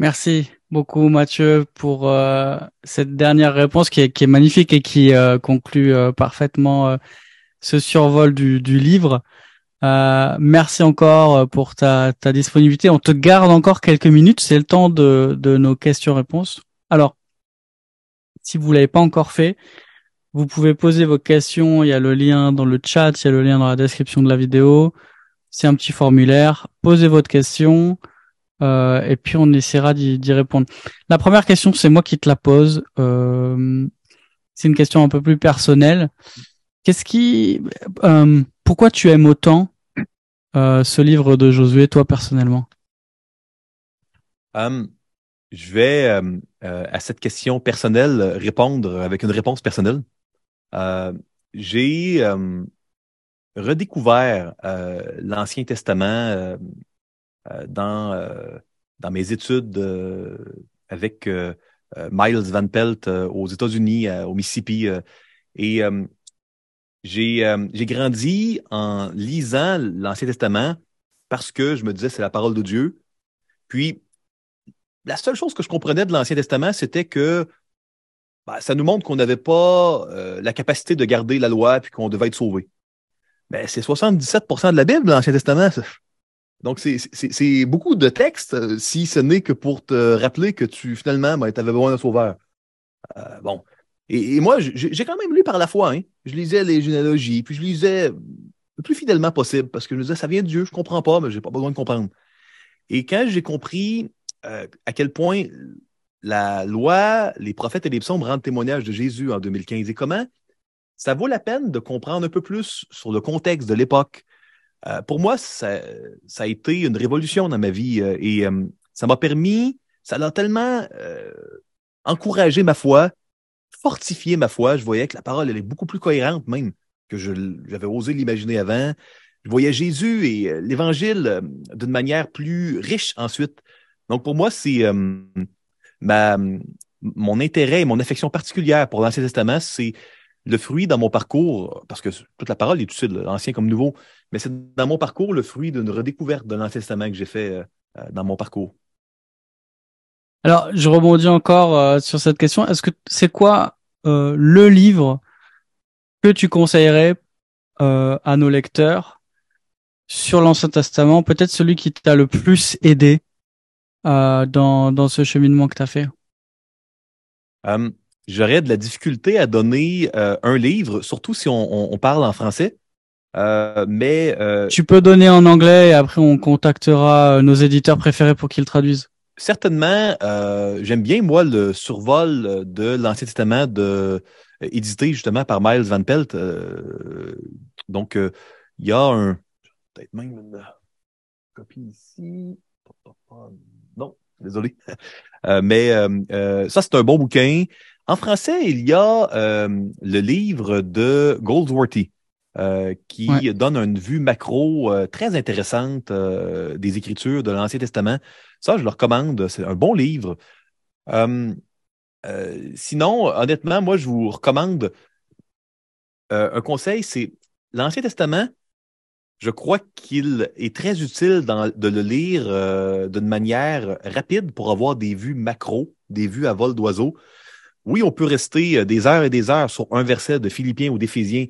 Merci beaucoup Mathieu pour euh, cette dernière réponse qui est, qui est magnifique et qui euh, conclut euh, parfaitement ce survol du, du livre. merci encore pour ta, ta disponibilité. On te garde encore quelques minutes. C'est le temps de, de nos questions-réponses. Alors, si vous l'avez pas encore fait, vous pouvez poser vos questions. Il y a le lien dans le chat, il y a le lien dans la description de la vidéo. C'est un petit formulaire. Posez votre question. Euh, et puis on essaiera d'y répondre. La première question, c'est moi qui te la pose. Euh, c'est une question un peu plus personnelle. Qu'est-ce qui, euh, pourquoi tu aimes autant ce livre de Josué, toi personnellement? Je vais à cette question personnelle répondre avec une réponse personnelle. J'ai redécouvert l'Ancien Testament euh, dans, euh, dans mes études euh, avec Miles Van Pelt aux États-Unis, au Mississippi. et j'ai j'ai grandi en lisant l'Ancien Testament parce que je me disais c'est la parole de Dieu. Puis la seule chose que je comprenais de l'Ancien Testament, c'était que bah, ça nous montre qu'on n'avait pas la capacité de garder la loi puis qu'on devait être sauvé. Mais c'est 77% de la Bible, l'Ancien Testament. Donc, c'est beaucoup de textes, euh, si ce n'est que pour te rappeler que tu, finalement, ben, tu avais besoin d'un sauveur. Euh, bon. Et, moi, j'ai quand même lu par la foi. Hein. Je lisais les généalogies, puis je lisais le plus fidèlement possible, parce que je me disais, ça vient de Dieu, je comprends pas, mais j'ai pas besoin de comprendre. Et quand j'ai compris euh, à quel point la loi, les prophètes et les psaumes rendent témoignage de Jésus en 2015 et comment ça vaut la peine de comprendre un peu plus sur le contexte de l'époque, euh, pour moi, ça, a été une révolution dans ma vie euh, et ça m'a permis, ça a tellement encouragé ma foi, fortifié ma foi. Je voyais que la parole, elle est beaucoup plus cohérente même que j'avais osé l'imaginer avant. Je voyais Jésus et l'Évangile d'une manière plus riche ensuite. Donc pour moi, c'est ma mon intérêt et mon affection particulière pour l'Ancien Testament, c'est le fruit dans mon parcours, parce que toute la parole est utile, ancien comme nouveau, mais c'est dans mon parcours le fruit d'une redécouverte de l'Ancien Testament que j'ai fait euh, euh, dans mon parcours. Alors, je rebondis encore euh, sur cette question. Est-ce que c'est quoi le livre que tu conseillerais à nos lecteurs sur l'Ancien Testament? Peut-être celui qui t'a le plus aidé? Dans, dans ce cheminement que tu as fait j'aurais de la difficulté à donner euh, un livre, surtout si on, parle en français. Euh, mais euh, tu peux donner en anglais et après on contactera nos éditeurs préférés pour qu'ils traduisent. Certainement, j'aime bien moi le survol de l'Ancien Testament de édité justement par Miles Van Pelt. donc il y a un peut-être même une copie ici. Non, désolé. mais ça c'est un bon bouquin. En français, il y a euh, le livre de Goldsworthy euh, qui donne une vue macro euh, très intéressante des Écritures de l'Ancien Testament. Ça, je le recommande. C'est un bon livre. sinon, honnêtement, moi, je vous recommande un conseil, c'est l'Ancien Testament. Je crois qu'il est très utile de le lire d'une manière rapide pour avoir des vues macro, des vues à vol d'oiseau oui, on peut rester euh, des heures et des heures sur un verset de Philippiens ou d'Éphésiens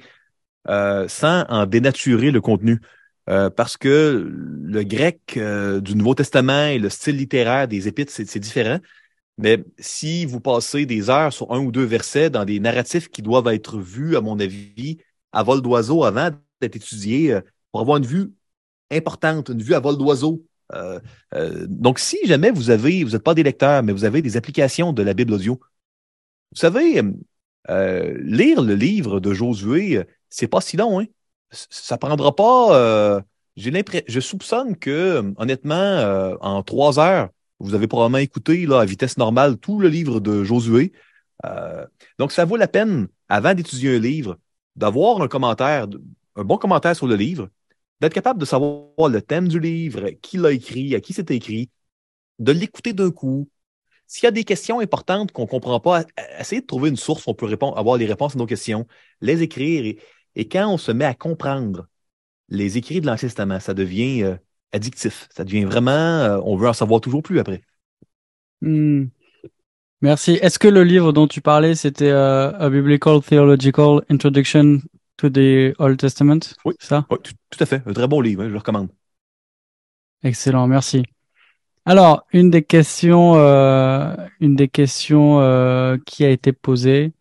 euh, sans en dénaturer le contenu. Euh, parce que le grec du Nouveau Testament et le style littéraire des Épîtres, c'est différent. Mais si vous passez des heures sur un ou deux versets dans des narratifs qui doivent être vus, à mon avis, à vol d'oiseau avant d'être étudiés, pour avoir une vue importante, une vue à vol d'oiseau. donc, si jamais vous avez, vous n'êtes pas des lecteurs, mais vous avez des applications de la Bible audio, vous savez, euh, lire le livre de Josué, c'est pas si long, hein? Ça prendra pas. Euh, j'ai l'impression, je soupçonne que, honnêtement, euh, en trois heures, vous avez probablement écouté là, à vitesse normale tout le livre de Josué. donc, ça vaut la peine, avant d'étudier un livre, d'avoir un commentaire, un bon commentaire sur le livre, d'être capable de savoir le thème du livre, qui l'a écrit, à qui c'est écrit, de l'écouter d'un coup, s'il y a des questions importantes qu'on ne comprend pas, essayez de trouver une source où on peut répondre, avoir les réponses à nos questions, les écrire. Et, quand on se met à comprendre les écrits de l'Ancien Testament, ça devient euh, addictif. Ça devient vraiment, euh, on veut en savoir toujours plus après. Hmm. Merci. Est-ce que le livre dont tu parlais, c'était euh, A Biblical Theological Introduction to the Old Testament Oui, ça? Oui, tout, à fait. Un très bon livre, hein, je le recommande. Excellent, merci. Alors, une des questions, euh, une des questions euh, qui a été posée,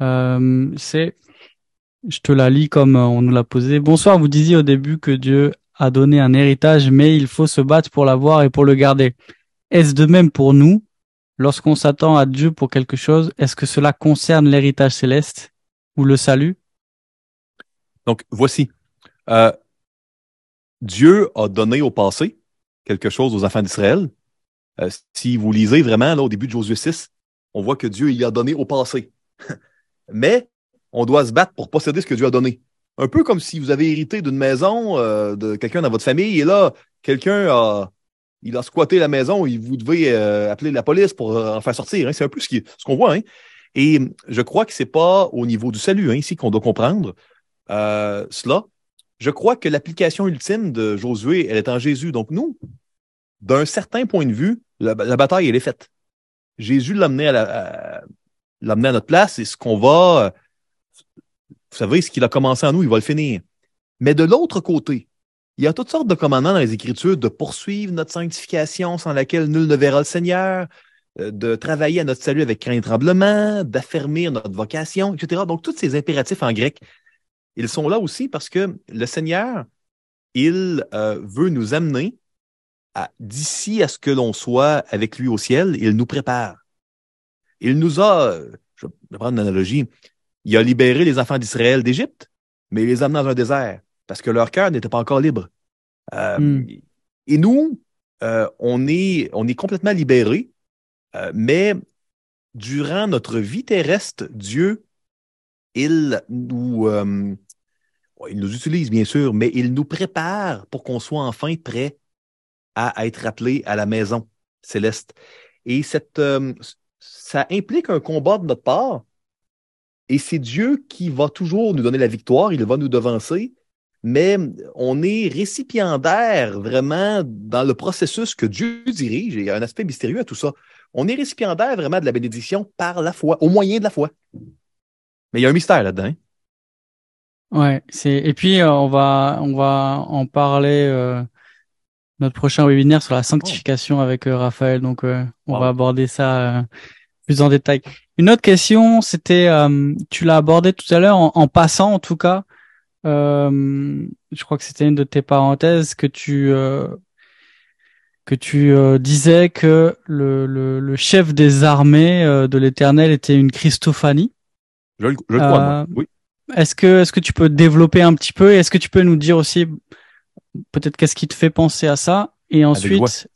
euh, c'est, je te la lis comme on nous l'a posée. Bonsoir, vous disiez au début que Dieu a donné un héritage, mais il faut se battre pour l'avoir et pour le garder. Est-ce de même pour nous? Lorsqu'on s'attend à Dieu pour quelque chose, est-ce que cela concerne l'héritage céleste ou le salut? Donc, voici. Dieu a donné au passé quelque chose aux enfants d'Israël. Euh, si vous lisez vraiment là, au début de Josué 6, on voit que Dieu il a donné au passé. Mais on doit se battre pour posséder ce que Dieu a donné. Un peu comme si vous avez hérité d'une maison euh, de quelqu'un dans votre famille et là, quelqu'un a, il a squatté la maison et vous devez euh, appeler la police pour en faire sortir. Hein. C'est un peu ce qu'on voit. Hein. Et je crois que c'est pas au niveau du salut hein, ici qu'on doit comprendre cela. Je crois que l'application ultime de Josué, elle est en Jésus. Donc nous, d'un certain point de vue, la, bataille, elle est faite. Jésus l'a amené à, à notre place et ce qu'on va, vous savez, ce qu'il a commencé en nous, il va le finir. Mais de l'autre côté, il y a toutes sortes de commandements dans les Écritures de poursuivre notre sanctification sans laquelle nul ne verra le Seigneur, euh, de travailler à notre salut avec crainte et tremblement, d'affermir notre vocation, etc. Donc, tous ces impératifs en grec, ils sont là aussi parce que le Seigneur, il euh, veut nous amener d'ici à ce que l'on soit avec lui au ciel, il nous prépare. Il nous a, je vais prendre une analogie, il a libéré les enfants d'Israël d'Égypte, mais il les a amenés dans un désert. parce que leur cœur n'était pas encore libre. Euh, Hmm. Et nous, euh, on, est, on est complètement libérés, mais durant notre vie terrestre, Dieu, il nous, euh, il nous utilise bien sûr, mais il nous prépare pour qu'on soit enfin prêt à être appelé à la maison céleste. Et euh, ça implique un combat de notre part. Et c'est Dieu qui va toujours nous donner la victoire, il va nous devancer, mais on est récipiendaire vraiment dans le processus que Dieu dirige. Et il y a un aspect mystérieux à tout ça. On est récipiendaire vraiment de la bénédiction par la foi, au moyen de la foi. Mais il y a un mystère là-dedans. hein. Ouais, c'est et puis euh, on va on va en parler euh, notre prochain webinaire sur la sanctification avec euh, Raphaël. Donc euh, on Wow. va aborder ça euh, plus en détail. Une autre question, c'était euh, tu l'as abordé tout à l'heure en, en passant en tout cas. Euh, je crois que c'était une de tes parenthèses que tu euh, que tu euh, disais que le, le, le chef des armées euh, de l'Éternel était une Christophanie. Je, le- je le crois, moi. Euh, Oui. Est-ce que, est-ce que tu peux développer un petit peu? Et est-ce que tu peux nous dire aussi peut-être qu'est-ce qui te fait penser à ça? Et ensuite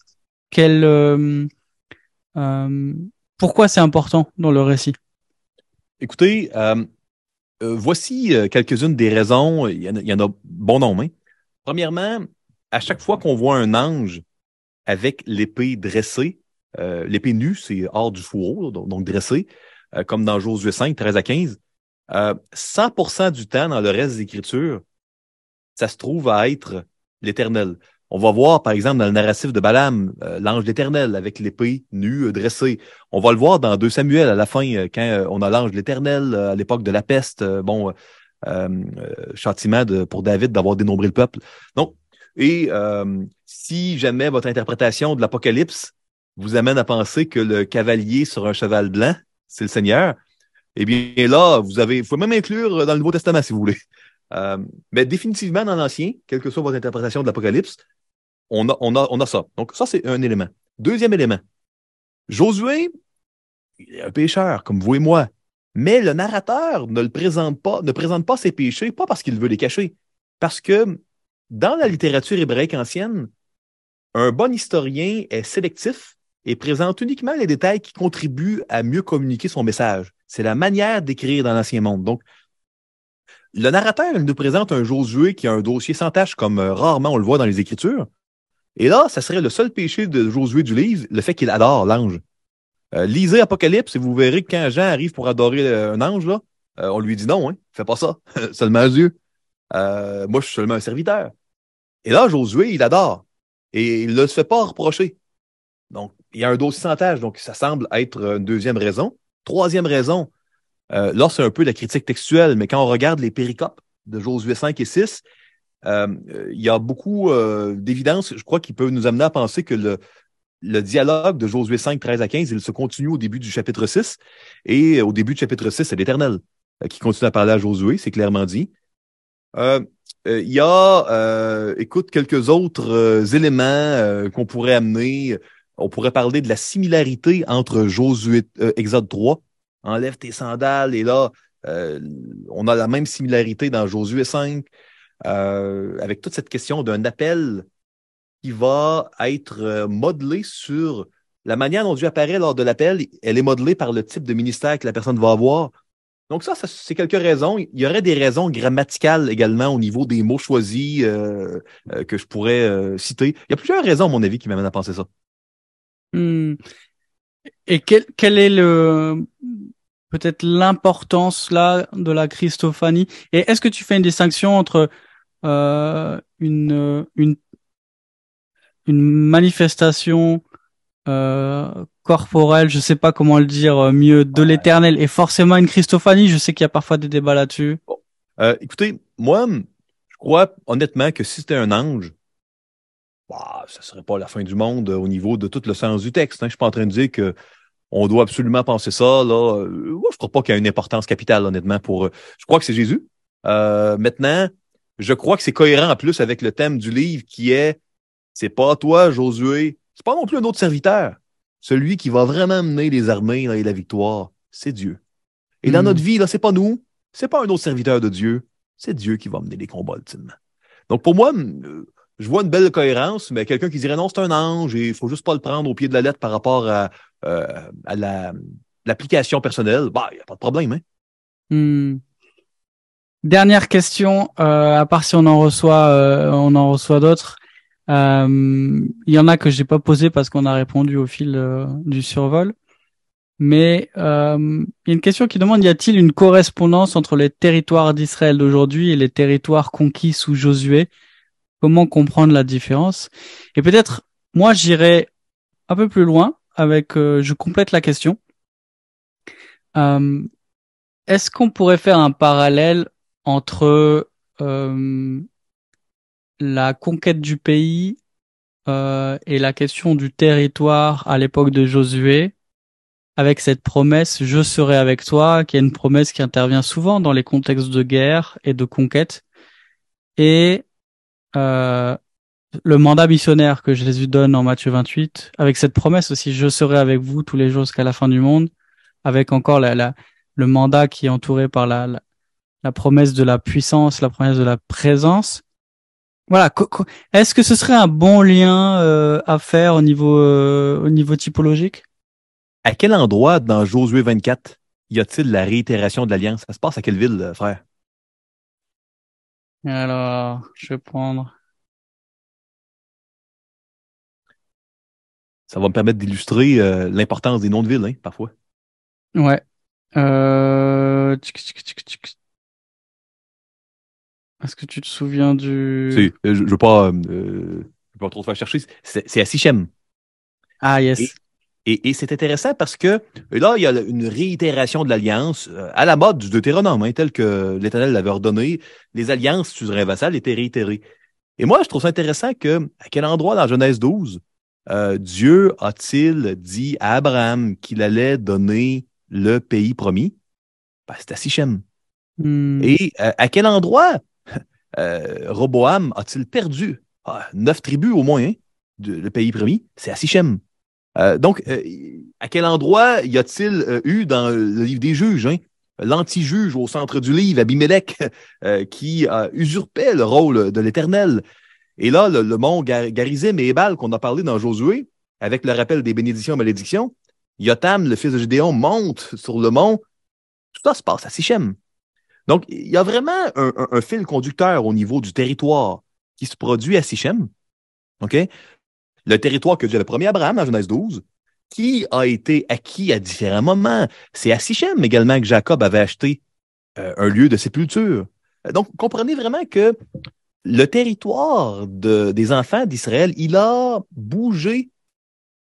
quel, euh, euh, pourquoi c'est important dans le récit? Écoutez, euh, voici quelques-unes des raisons. Il y en a, il y en a bon nombre. hein. Premièrement, à chaque fois qu'on voit un ange avec l'épée dressée, l'épée nue, c'est hors du fourreau, donc dressée, euh, comme dans Josué 5, 13 à 15, euh, 100% du temps dans le reste des Écritures, ça se trouve à être l'Éternel. On va voir, par exemple, dans le narratif de Balaam, euh, l'ange d'Éternel avec l'épée nue euh, dressée. On va le voir dans 2 Samuel à la fin, quand on a l'ange de l'Éternel à l'époque de la peste, bon, châtiment pour David d'avoir dénombré le peuple. Donc, et si jamais votre interprétation de l'Apocalypse vous amène à penser que le cavalier sur un cheval blanc, c'est le Seigneur, eh bien là, vous avez, il faut même inclure dans le Nouveau Testament si vous voulez. Euh, mais définitivement dans l'Ancien, quelle que soit votre interprétation de l'Apocalypse, on a, on a, ça. Donc ça, c'est un élément. Deuxième élément. Josué, il est un pécheur, comme vous et moi. Mais le narrateur ne présente pas ses péchés, pas parce qu'il veut les cacher. Parce que dans la littérature hébraïque ancienne, un bon historien est sélectif et présente uniquement les détails qui contribuent à mieux communiquer son message. C'est la manière d'écrire dans l'Ancien Monde. Donc, le narrateur, nous présente un Josué qui a un dossier sans tâche, comme euh, rarement on le voit dans les Écritures. Et là, ça serait le seul péché de Josué du livre, le fait qu'il adore l'ange. Euh, lisez Apocalypse et vous verrez que quand Jean arrive pour adorer euh, un ange, là, on lui dit non, hein, fais pas ça, seulement Dieu. Moi, je suis seulement un serviteur. Et là, Josué, il adore. Et il ne se fait pas reprocher. Donc, il y a un dossier sans tâche, donc ça semble être une deuxième raison. Troisième raison, euh, là, c'est un peu la critique textuelle, mais quand on regarde les péricopes de Josué 5 et 6, euh, euh, il y a beaucoup euh, d'évidence, je crois, qui peut nous amener à penser que le, le dialogue de Josué 5, 13 à 15, il se continue au début du chapitre 6. Et au début du chapitre 6, c'est l'Éternel euh, qui continue à parler à Josué, c'est clairement dit. Euh, euh, Il y a, euh, écoute, quelques autres euh, éléments euh, qu'on pourrait amener. On pourrait parler de la similarité entre Josué, euh, Exode 3, enlève tes sandales, et là, euh, on a la même similarité dans Josué 5, euh, avec toute cette question d'un appel qui va être euh, modelé sur la manière dont Dieu apparaît lors de l'appel. Elle est modelée par le type de ministère que la personne va avoir. Donc ça, c'est quelques raisons. Il y aurait des raisons grammaticales également au niveau des mots choisis que je pourrais citer. Il y a plusieurs raisons, à mon avis, qui m'amènent à penser ça. Hmm. Et quel, quel est le peut-être l'importance là de la Christophanie? Et est-ce que tu fais une distinction entre euh, une une une manifestation euh, corporelle, je sais pas comment le dire euh, mieux, de l'Éternel et forcément une Christophanie? Je sais qu'il y a parfois des débats là-dessus. Euh, écoutez, moi, je crois honnêtement que si c'était un ange, bah, ça serait pas la fin du monde euh, au niveau de tout le sens du texte. Hein. Je suis pas en train de dire que on doit absolument penser ça. Là, Euh, je crois pas qu'il y a une importance capitale, honnêtement. Pour, euh, je crois que c'est Jésus. Euh, maintenant, je crois que c'est cohérent en plus avec le thème du livre qui est, c'est pas toi, Josué, c'est pas non plus un autre serviteur. Celui qui va vraiment mener les armées là, et la victoire, c'est Dieu. Et dans Hmm. notre vie, là, c'est pas nous, c'est pas un autre serviteur de Dieu, c'est Dieu qui va mener les combats ultimement. Donc, pour moi, je vois une belle cohérence, mais quelqu'un qui dirait non, c'est un ange et il faut juste pas le prendre au pied de la lettre par rapport à, euh, à l'application personnelle, bah, il n'y a pas de problème. Hein? Hmm. Dernière question, euh, à part si on en reçoit, euh, on en reçoit d'autres. Il y en a que j'ai pas posé parce qu'on a répondu au fil du survol. Mais il y a une question qui demande y a-t-il une correspondance entre les territoires d'Israël d'aujourd'hui et les territoires conquis sous Josué? Comment comprendre la différence Et peut-être, moi, j'irai un peu plus loin avec, euh, je complète la question. Euh, est-ce qu'on pourrait faire un parallèle entre euh, la conquête du pays et la question du territoire à l'époque de Josué, avec cette promesse "Je serai avec toi", qui est une promesse qui intervient souvent dans les contextes de guerre et de conquête, et euh, le mandat missionnaire que Jésus donne en Matthieu 28, avec cette promesse aussi, je serai avec vous tous les jours jusqu'à la fin du monde, avec encore la, la, le mandat qui est entouré par la, la, promesse de la puissance, la promesse de la présence. Voilà. Est-ce que ce serait un bon lien euh, à faire au niveau euh, au niveau typologique? À quel endroit dans Josué 24 y a-t-il la réitération de l'alliance? Ça se passe à quelle ville, frère? Alors, je vais prendre. Ça va me permettre d'illustrer euh, l'importance des noms de villes, hein, parfois. Ouais. Euh... Est-ce que tu te souviens du... Si, euh, je, je veux pas, euh, pas trop te faire chercher. C'est à Sichem. Ah, yes. Et, c'est intéressant parce que là, il y a une réitération de l'alliance euh, à la mode du Deutéronome, hein, tel que l'Éternel l'avait ordonné. Les alliances suzerain vassal étaient réitérées. Et moi, je trouve ça intéressant que, à quel endroit dans Genèse 12, euh, Dieu a-t-il dit à Abraham qu'il allait donner le pays promis? Ben, c'est à Sichem. Hmm. Et euh, à quel endroit Roboam a-t-il perdu? Ah, neuf tribus au moins, hein, le pays promis, c'est à Sichem. Euh, donc, euh, à quel endroit y a-t-il euh, eu dans le livre des juges, hein, l'anti-juge au centre du livre, Abimelech, qui usurpait le rôle de l'Éternel? Et là, le, mont Garizim et Ebal qu'on a parlé dans Josué, avec le rappel des bénédictions et malédictions, Yotam, le fils de Gédéon, monte sur le mont. Tout ça se passe à Sichem. Donc, il y a vraiment un, un, fil conducteur au niveau du territoire qui se produit à Sichem. Le territoire que Dieu promis à Abraham en Genèse 12, qui a été acquis à différents moments. C'est à Sichem également que Jacob avait acheté euh, un lieu de sépulture. Donc, comprenez vraiment que le territoire de, des enfants d'Israël, il a bougé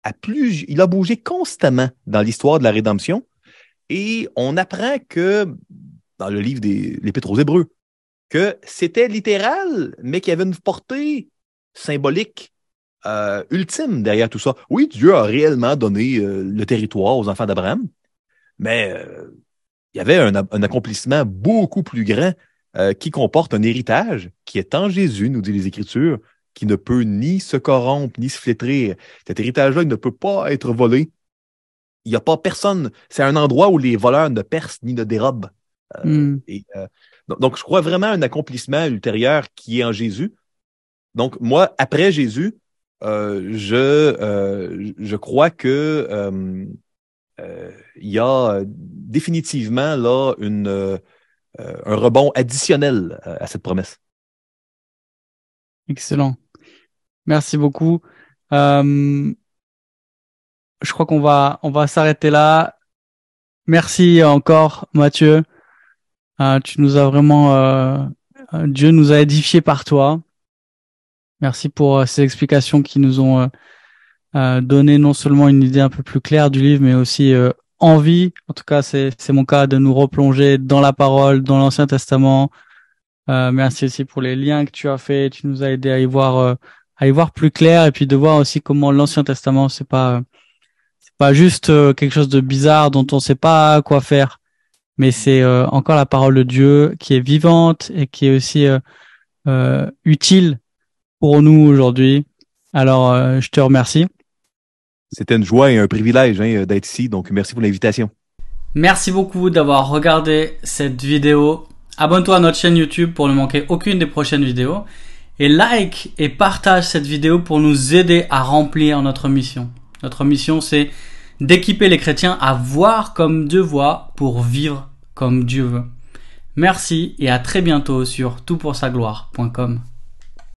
à plus, il a bougé constamment dans l'histoire de la rédemption. Et on apprend que, dans le livre des l'Épître aux Hébreux, que c'était littéral, mais qu'il y avait une portée symbolique euh, ultime derrière tout ça. Oui, Dieu a réellement donné euh, le territoire aux enfants d'Abraham, mais euh, il y avait un, accomplissement beaucoup plus grand qui comporte un héritage qui est en Jésus, nous dit les Écritures, qui ne peut ni se corrompre, ni se flétrir. Cet héritage-là, il ne peut pas être volé. Il n'y a pas personne. C'est un endroit où les voleurs ne percent ni ne dérobent. Hmm. Et, donc, je crois vraiment à un accomplissement ultérieur qui est en Jésus. Donc, moi, après Jésus, je, euh, je crois que euh, il y a définitivement là une, un rebond additionnel à cette promesse. Excellent. Merci beaucoup. je crois qu'on va on va s'arrêter là. Merci encore Mathieu. tu nous as vraiment Dieu nous a édifié par toi. Merci pour euh, ces explications qui nous ont euh, euh, donné non seulement une idée un peu plus claire du livre, mais aussi envie, en tout cas c'est mon cas, de nous replonger dans la parole, dans l'Ancien Testament. merci aussi pour les liens que tu as fait. Tu nous as aidé à y voir, à y voir plus clair, et puis de voir aussi comment l'Ancien Testament c'est pas c'est pas juste quelque chose de bizarre dont on sait pas quoi faire, mais c'est encore la parole de Dieu qui est vivante et qui est aussi utile pour nous aujourd'hui. Alors, euh, je te remercie. C'était une joie et un privilège hein, euh, d'être ici, donc merci pour l'invitation. Merci beaucoup d'avoir regardé cette vidéo. Abonne-toi à notre chaîne YouTube pour ne manquer aucune des prochaines vidéos. Et like et partage cette vidéo pour nous aider à remplir notre mission. Notre mission, c'est d'équiper les chrétiens à voir comme Dieu voit pour vivre comme Dieu veut. Merci et à très bientôt sur toutpoursagloire.com.